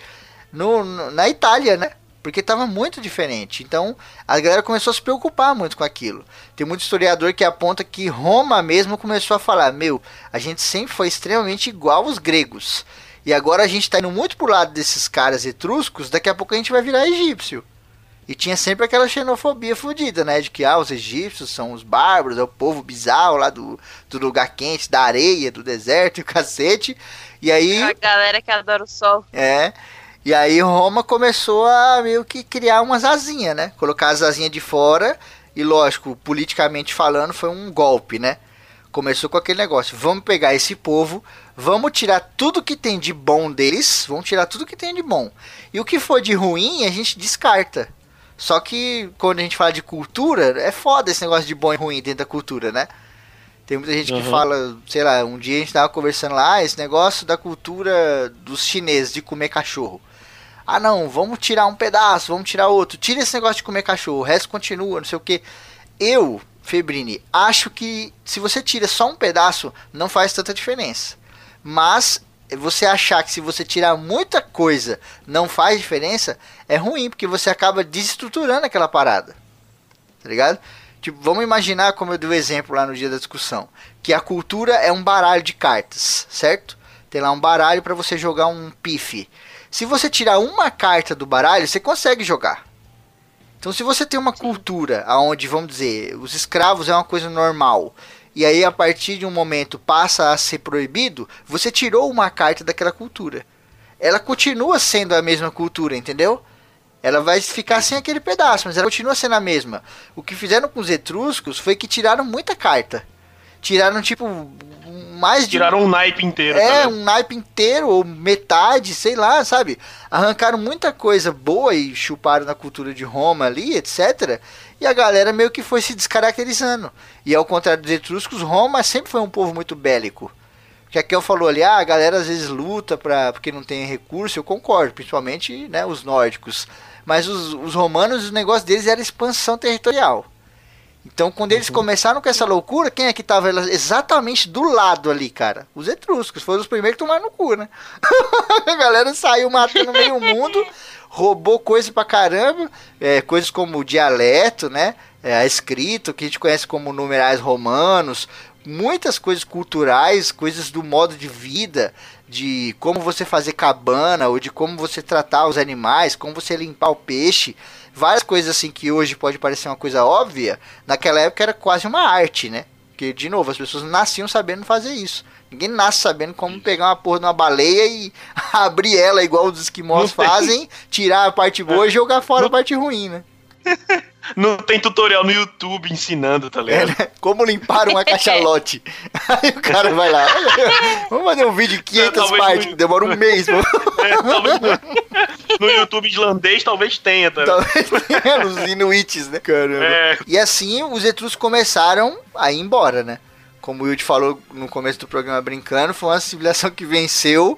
no, no, na Itália, né? Porque tava muito diferente. Então, a galera começou a se preocupar muito com aquilo. Tem muito historiador que aponta que Roma mesmo começou a falar: meu, a gente sempre foi extremamente igual aos gregos. E agora a gente tá indo muito pro lado desses caras etruscos, daqui a pouco a gente vai virar egípcio. E tinha sempre aquela xenofobia fodida, né? De que ah, os egípcios são os bárbaros, é o povo bizarro lá do, do lugar quente, da areia, do deserto e o cacete. E aí. A galera que adora o sol. É. E aí Roma começou a meio que criar umas asinhas, né? Colocar as asinhas de fora. E lógico, politicamente falando, foi um golpe, né? Começou com aquele negócio: vamos pegar esse povo, vamos tirar tudo que tem de bom deles, vamos tirar tudo que tem de bom. E o que for de ruim, a gente descarta. Só que quando a gente fala de cultura, é foda esse negócio de bom e ruim dentro da cultura, né? Tem muita gente uhum. que fala, sei lá, um dia a gente tava conversando lá, ah, esse negócio da cultura dos chineses de comer cachorro. Ah não, vamos tirar um pedaço, vamos tirar outro. Tira esse negócio de comer cachorro, o resto continua, não sei o que. Eu, Febrini, acho que se você tira só um pedaço, não faz tanta diferença. Mas você achar que se você tirar muita coisa não faz diferença, é ruim, porque você acaba desestruturando aquela parada. Tá ligado? Tipo, vamos imaginar, como eu dei o exemplo lá no dia da discussão, que a cultura é um baralho de cartas, certo? Tem lá um baralho para você jogar um pife. Se você tirar uma carta do baralho, você consegue jogar. Então, se você tem uma cultura onde, vamos dizer, os escravos é uma coisa normal e aí a partir de um momento passa a ser proibido, você tirou uma carta daquela cultura. Ela continua sendo a mesma cultura, entendeu? Ela vai ficar sem aquele pedaço, mas ela continua sendo a mesma. O que fizeram com os etruscos foi que tiraram muita carta. Tiraram, tipo, mais de. Tiraram um naipe inteiro. É, um naipe inteiro, ou metade, sei lá, sabe? Arrancaram muita coisa boa e chuparam na cultura de Roma ali, etc. E a galera meio que foi se descaracterizando. E ao contrário dos etruscos, Roma sempre foi um povo muito bélico. Que a Kel falou ali, ah, a galera às vezes luta pra, porque não tem recurso, eu concordo, principalmente né, os nórdicos. Mas os, os romanos, o negócio deles era expansão territorial. Então, quando eles uhum. começaram com essa loucura, quem é que estava exatamente do lado ali, cara? Os etruscos. Foram os primeiros que tomaram no cu, né? *laughs* a galera saiu matando meio mundo, roubou coisa pra caramba, é, coisas como o dialeto, né? É, a escrito, que a gente conhece como numerais romanos, muitas coisas culturais, coisas do modo de vida, de como você fazer cabana, ou de como você tratar os animais, como você limpar o peixe várias coisas assim que hoje pode parecer uma coisa óbvia, naquela época era quase uma arte, né? Porque, de novo, as pessoas nasciam sabendo fazer isso. Ninguém nasce sabendo como pegar uma porra de uma baleia e *laughs* abrir ela igual os esquimós fazem, tirar a parte boa e jogar fora a parte ruim, né? *laughs* Não tem tutorial no YouTube ensinando, tá ligado? É, né? Como limpar uma cachalote. *laughs* Aí o cara vai lá. Vamos fazer um vídeo de 500 Não, partes, no... demora um *laughs* mês. É, talvez no... *laughs* no YouTube islandês talvez tenha também. Talvez tenha nos inuites, né? Caramba. É. E assim os etruscos começaram a ir embora, né? Como o Will falou no começo do programa brincando, foi uma civilização que venceu.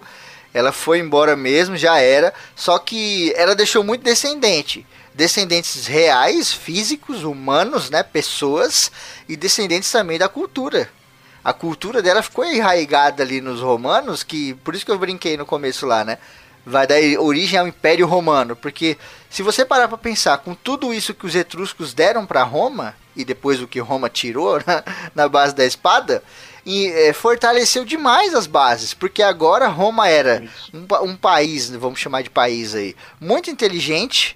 Ela foi embora mesmo, já era. Só que ela deixou muito descendente descendentes reais, físicos, humanos, né, pessoas e descendentes também da cultura. A cultura dela ficou enraigada ali nos romanos, que por isso que eu brinquei no começo lá, né? Vai dar origem ao Império Romano, porque se você parar para pensar com tudo isso que os etruscos deram para Roma e depois o que Roma tirou *laughs* na, na base da espada, e é, fortaleceu demais as bases, porque agora Roma era um, um país, vamos chamar de país aí, muito inteligente,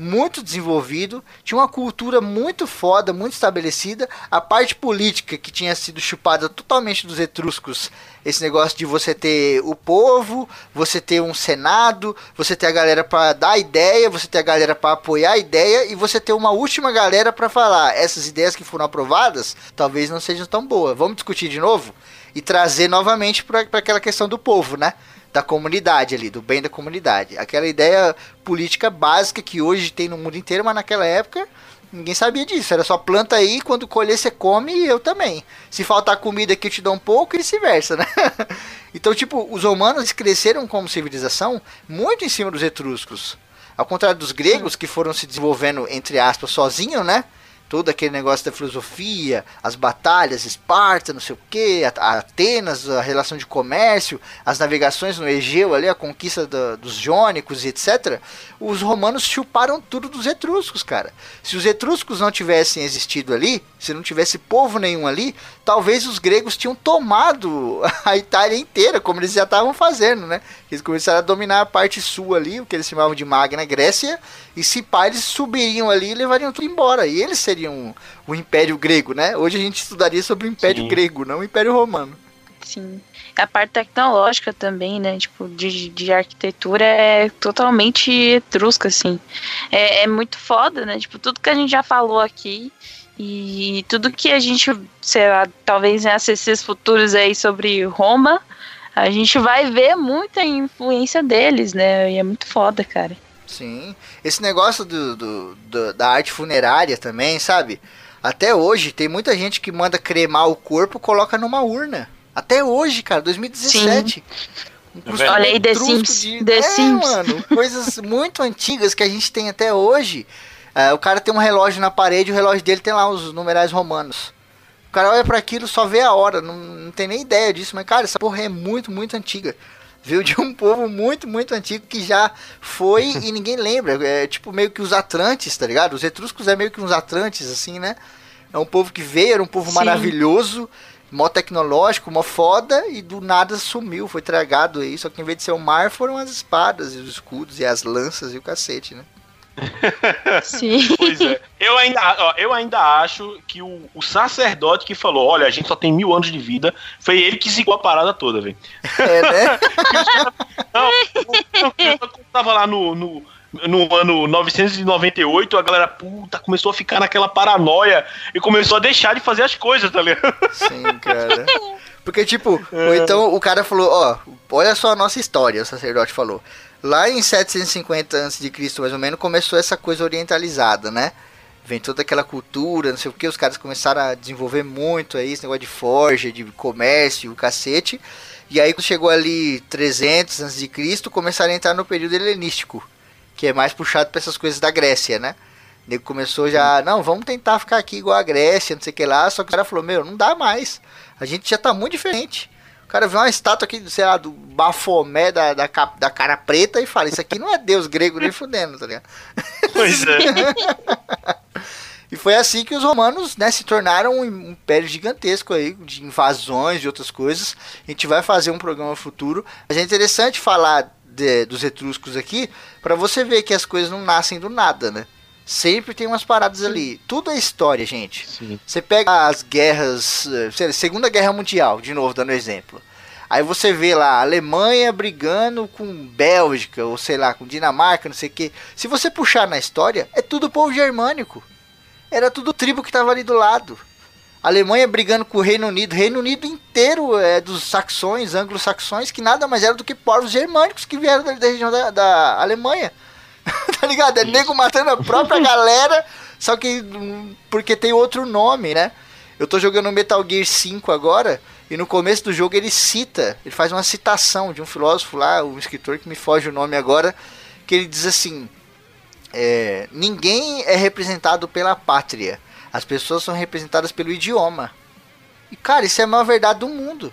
muito desenvolvido, tinha uma cultura muito foda, muito estabelecida. A parte política que tinha sido chupada totalmente dos etruscos, esse negócio de você ter o povo, você ter um senado, você ter a galera para dar ideia, você ter a galera para apoiar a ideia e você ter uma última galera para falar essas ideias que foram aprovadas, talvez não sejam tão boas. Vamos discutir de novo e trazer novamente para aquela questão do povo, né? Da comunidade ali, do bem da comunidade. Aquela ideia política básica que hoje tem no mundo inteiro, mas naquela época ninguém sabia disso. Era só planta aí, quando colher você come e eu também. Se faltar comida aqui eu te dou um pouco e vice-versa, né? *laughs* então, tipo, os romanos cresceram como civilização muito em cima dos etruscos. Ao contrário dos gregos, que foram se desenvolvendo, entre aspas, sozinhos, né? Todo aquele negócio da filosofia, as batalhas, Esparta, não sei o que, Atenas, a relação de comércio, as navegações no Egeu ali, a conquista da, dos jônicos e etc. Os romanos chuparam tudo dos etruscos, cara. Se os etruscos não tivessem existido ali, se não tivesse povo nenhum ali, talvez os gregos tinham tomado *laughs* a Itália inteira, como eles já estavam fazendo, né? Eles começaram a dominar a parte sul ali, o que eles chamavam de Magna Grécia, e se pá, eles subiriam ali e levariam tudo embora. E eles seriam o Império Grego, né? Hoje a gente estudaria sobre o Império Sim. Grego, não o Império Romano. Sim. A parte tecnológica também, né? Tipo, de, de arquitetura é totalmente etrusca, assim. É, é muito foda, né? Tipo, tudo que a gente já falou aqui e tudo que a gente, sei lá, talvez em ACCs futuros aí sobre Roma, a gente vai ver muita influência deles, né? E é muito foda, cara. Sim. Esse negócio do, do, do, da arte funerária também, sabe? Até hoje tem muita gente que manda cremar o corpo e coloca numa urna. Até hoje, cara, 2017. Um Olha aí, The Sims. De... The é, Sims. mano, coisas muito antigas que a gente tem até hoje é, o cara tem um relógio na parede, o relógio dele tem lá os numerais romanos. O cara olha para aquilo só vê a hora, não, não tem nem ideia disso, mas cara, essa porra é muito, muito antiga. Veio de um povo muito, muito antigo que já foi e *laughs* ninguém lembra. É tipo meio que os Atlantes, tá ligado? Os etruscos é meio que uns Atlantes, assim, né? É um povo que veio, era um povo Sim. maravilhoso, mó tecnológico, mó foda, e do nada sumiu, foi tragado aí. Só que em vez de ser o mar, foram as espadas e os escudos e as lanças e o cacete, né? Sim. *laughs* Pois é. Eu ainda, ó, eu ainda acho que o, o, sacerdote que falou: olha, a gente só tem mil anos de vida, foi ele que zicou a parada toda, velho. É, né? *laughs* não, eu tava lá no, no, no ano 998, a galera, puta, começou a ficar naquela paranoia e começou a deixar de fazer as coisas, tá ligado? Sim, cara. *laughs* Porque, tipo, é. ou então o cara falou: ó, olha só a nossa história, o sacerdote falou. Lá em 750 a.C., mais ou menos, começou essa coisa orientalizada, né? Vem toda aquela cultura, não sei o que, os caras começaram a desenvolver muito aí, esse negócio de forja, de comércio, o cacete. E aí quando chegou ali 300 a.C., começaram a entrar no período helenístico, que é mais puxado para essas coisas da Grécia, né? O nego começou já, não, vamos tentar ficar aqui igual a Grécia, não sei o que lá, só que o cara falou, meu, não dá mais. A gente já tá muito diferente. O cara vê uma estátua aqui, sei lá, do Bafomé da, da, da cara preta e fala: Isso aqui não é Deus grego nem fudendo, tá ligado? Pois é. *laughs* e foi assim que os romanos né, se tornaram um império gigantesco aí, de invasões e outras coisas. A gente vai fazer um programa futuro. Mas é interessante falar de, dos etruscos aqui, para você ver que as coisas não nascem do nada, né? Sempre tem umas paradas Sim. ali. Tudo é história, gente. Sim. Você pega as guerras. Eh, Segunda Guerra Mundial, de novo, dando exemplo. Aí você vê lá a Alemanha brigando com Bélgica, ou sei lá, com Dinamarca, não sei o que. Se você puxar na história, é tudo povo germânico. Era tudo tribo que tava ali do lado. A Alemanha brigando com o Reino Unido. Reino Unido inteiro é dos saxões, anglo-saxões, que nada mais era do que povos germânicos que vieram da, da região da, da Alemanha. *laughs* tá ligado? É Isso. nego matando a própria *laughs* galera, só que hum, porque tem outro nome, né? Eu tô jogando Metal Gear 5 agora, e no começo do jogo ele cita, ele faz uma citação de um filósofo lá, um escritor que me foge o nome agora, que ele diz assim: é, ninguém é representado pela pátria, as pessoas são representadas pelo idioma. E cara, isso é a maior verdade do mundo.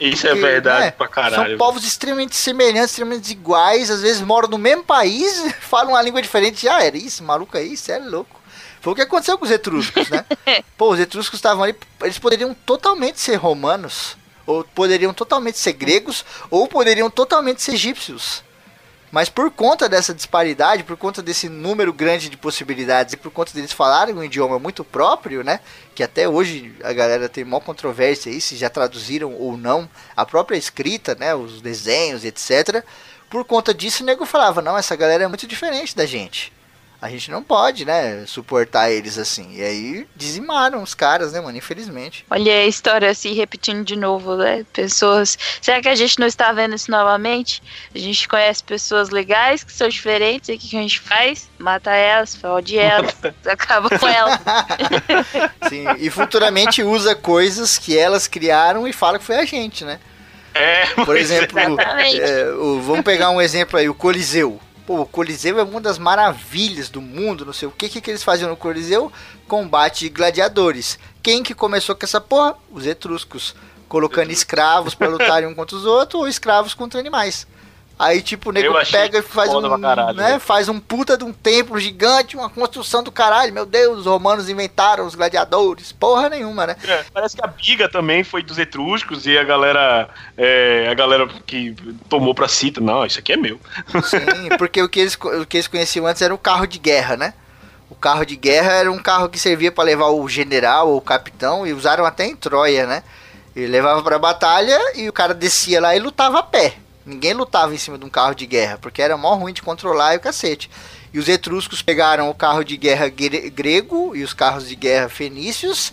Isso é Porque, é verdade né, pra caralho. São povos extremamente semelhantes, extremamente iguais, às vezes moram no mesmo país, *laughs* falam uma língua diferente. Já ah, era isso, maluco aí, isso é louco. Foi o que aconteceu com os etruscos, né? *laughs* Pô, os etruscos estavam ali, eles poderiam totalmente ser romanos, ou poderiam totalmente ser gregos, ou poderiam totalmente ser egípcios. Mas por conta dessa disparidade, por conta desse número grande de possibilidades e por conta deles falarem um idioma muito próprio, né? Que até hoje a galera tem maior controvérsia aí se já traduziram ou não a própria escrita, né? Os desenhos, etc. Por conta disso, o nego falava: não, essa galera é muito diferente da gente a gente não pode, né, suportar eles assim. E aí dizimaram os caras, né, mano, infelizmente. Olha a história se repetindo de novo, né? Pessoas. Será que a gente não está vendo isso novamente? A gente conhece pessoas legais que são diferentes e o que a gente faz? Mata elas, fode elas, *laughs* acaba com elas. *laughs* Sim, e futuramente usa coisas que elas criaram e fala que foi a gente, né? É, Por exemplo, é, o, vamos pegar um exemplo aí, o Coliseu. Pô, o Coliseu é uma das maravilhas do mundo, não sei o que, que, que eles faziam no Coliseu? Combate de gladiadores. Quem que começou com essa porra? Os etruscos. Colocando escravos para lutarem um contra os outros ou escravos contra animais. Aí, tipo, o nego pega e faz um, caralho, né, faz um puta de um templo gigante, uma construção do caralho. Meu Deus, os romanos inventaram os gladiadores. Porra nenhuma, né? É, parece que a biga também foi dos etruscos e a galera, é, a galera que tomou pra si, não, isso aqui é meu. Sim, porque o que eles, o que eles conheciam antes era o carro de guerra, né? O carro de guerra era um carro que servia para levar o general ou o capitão e usaram até em Troia, né? Ele levava pra batalha e o cara descia lá e lutava a pé. Ninguém lutava em cima de um carro de guerra, porque era mó ruim de controlar e o cacete. E os etruscos pegaram o carro de guerra grego e os carros de guerra fenícios,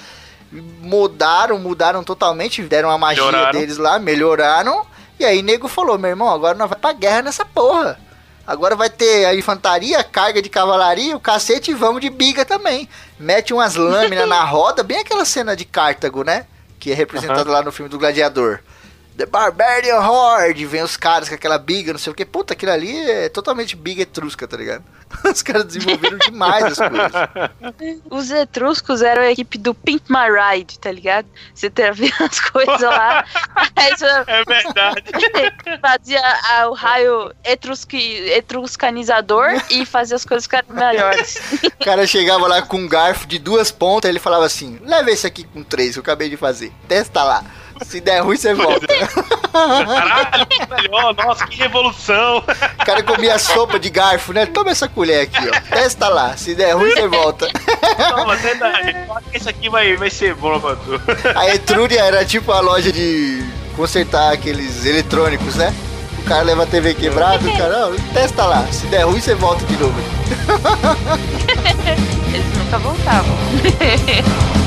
mudaram, mudaram totalmente, deram a magia melhoraram. deles lá, melhoraram. E aí nego falou, meu irmão, agora nós vamos pra guerra nessa porra. Agora vai ter a infantaria, carga de cavalaria, o cacete e vamos de biga também. Mete umas lâminas *laughs* na roda, bem aquela cena de Cartago, né? Que é representada uhum. lá no filme do Gladiador. The Barbarian Horde, vem os caras com aquela biga, não sei o que. Puta, aquilo ali é totalmente biga etrusca, tá ligado? *laughs* Os caras desenvolveram demais as coisas. *laughs* Os etruscos eram a equipe do Pimp My Ride, tá ligado? Você vendo *laughs* as coisas lá. é verdade. fazia a, o raio etrusque, etruscanizador e fazia as coisas ficarem melhores. O cara chegava lá com um garfo de duas pontas, ele falava assim: leva esse aqui com três, que eu acabei de fazer. Testa lá. Se der ruim, você volta. Caralho, que melhor. Nossa, que revolução. O cara comia sopa de garfo, né? Toma essa colher aqui, ó. Testa lá. Se der ruim, você volta. Toma, tenta aí. Esse aqui vai, vai ser bom tu. A Etrúria era tipo a loja de consertar aqueles eletrônicos, né? O cara leva a TV quebrada, o cara, ó, testa lá. Se der ruim, você volta de novo. Eles nunca voltavam. *laughs*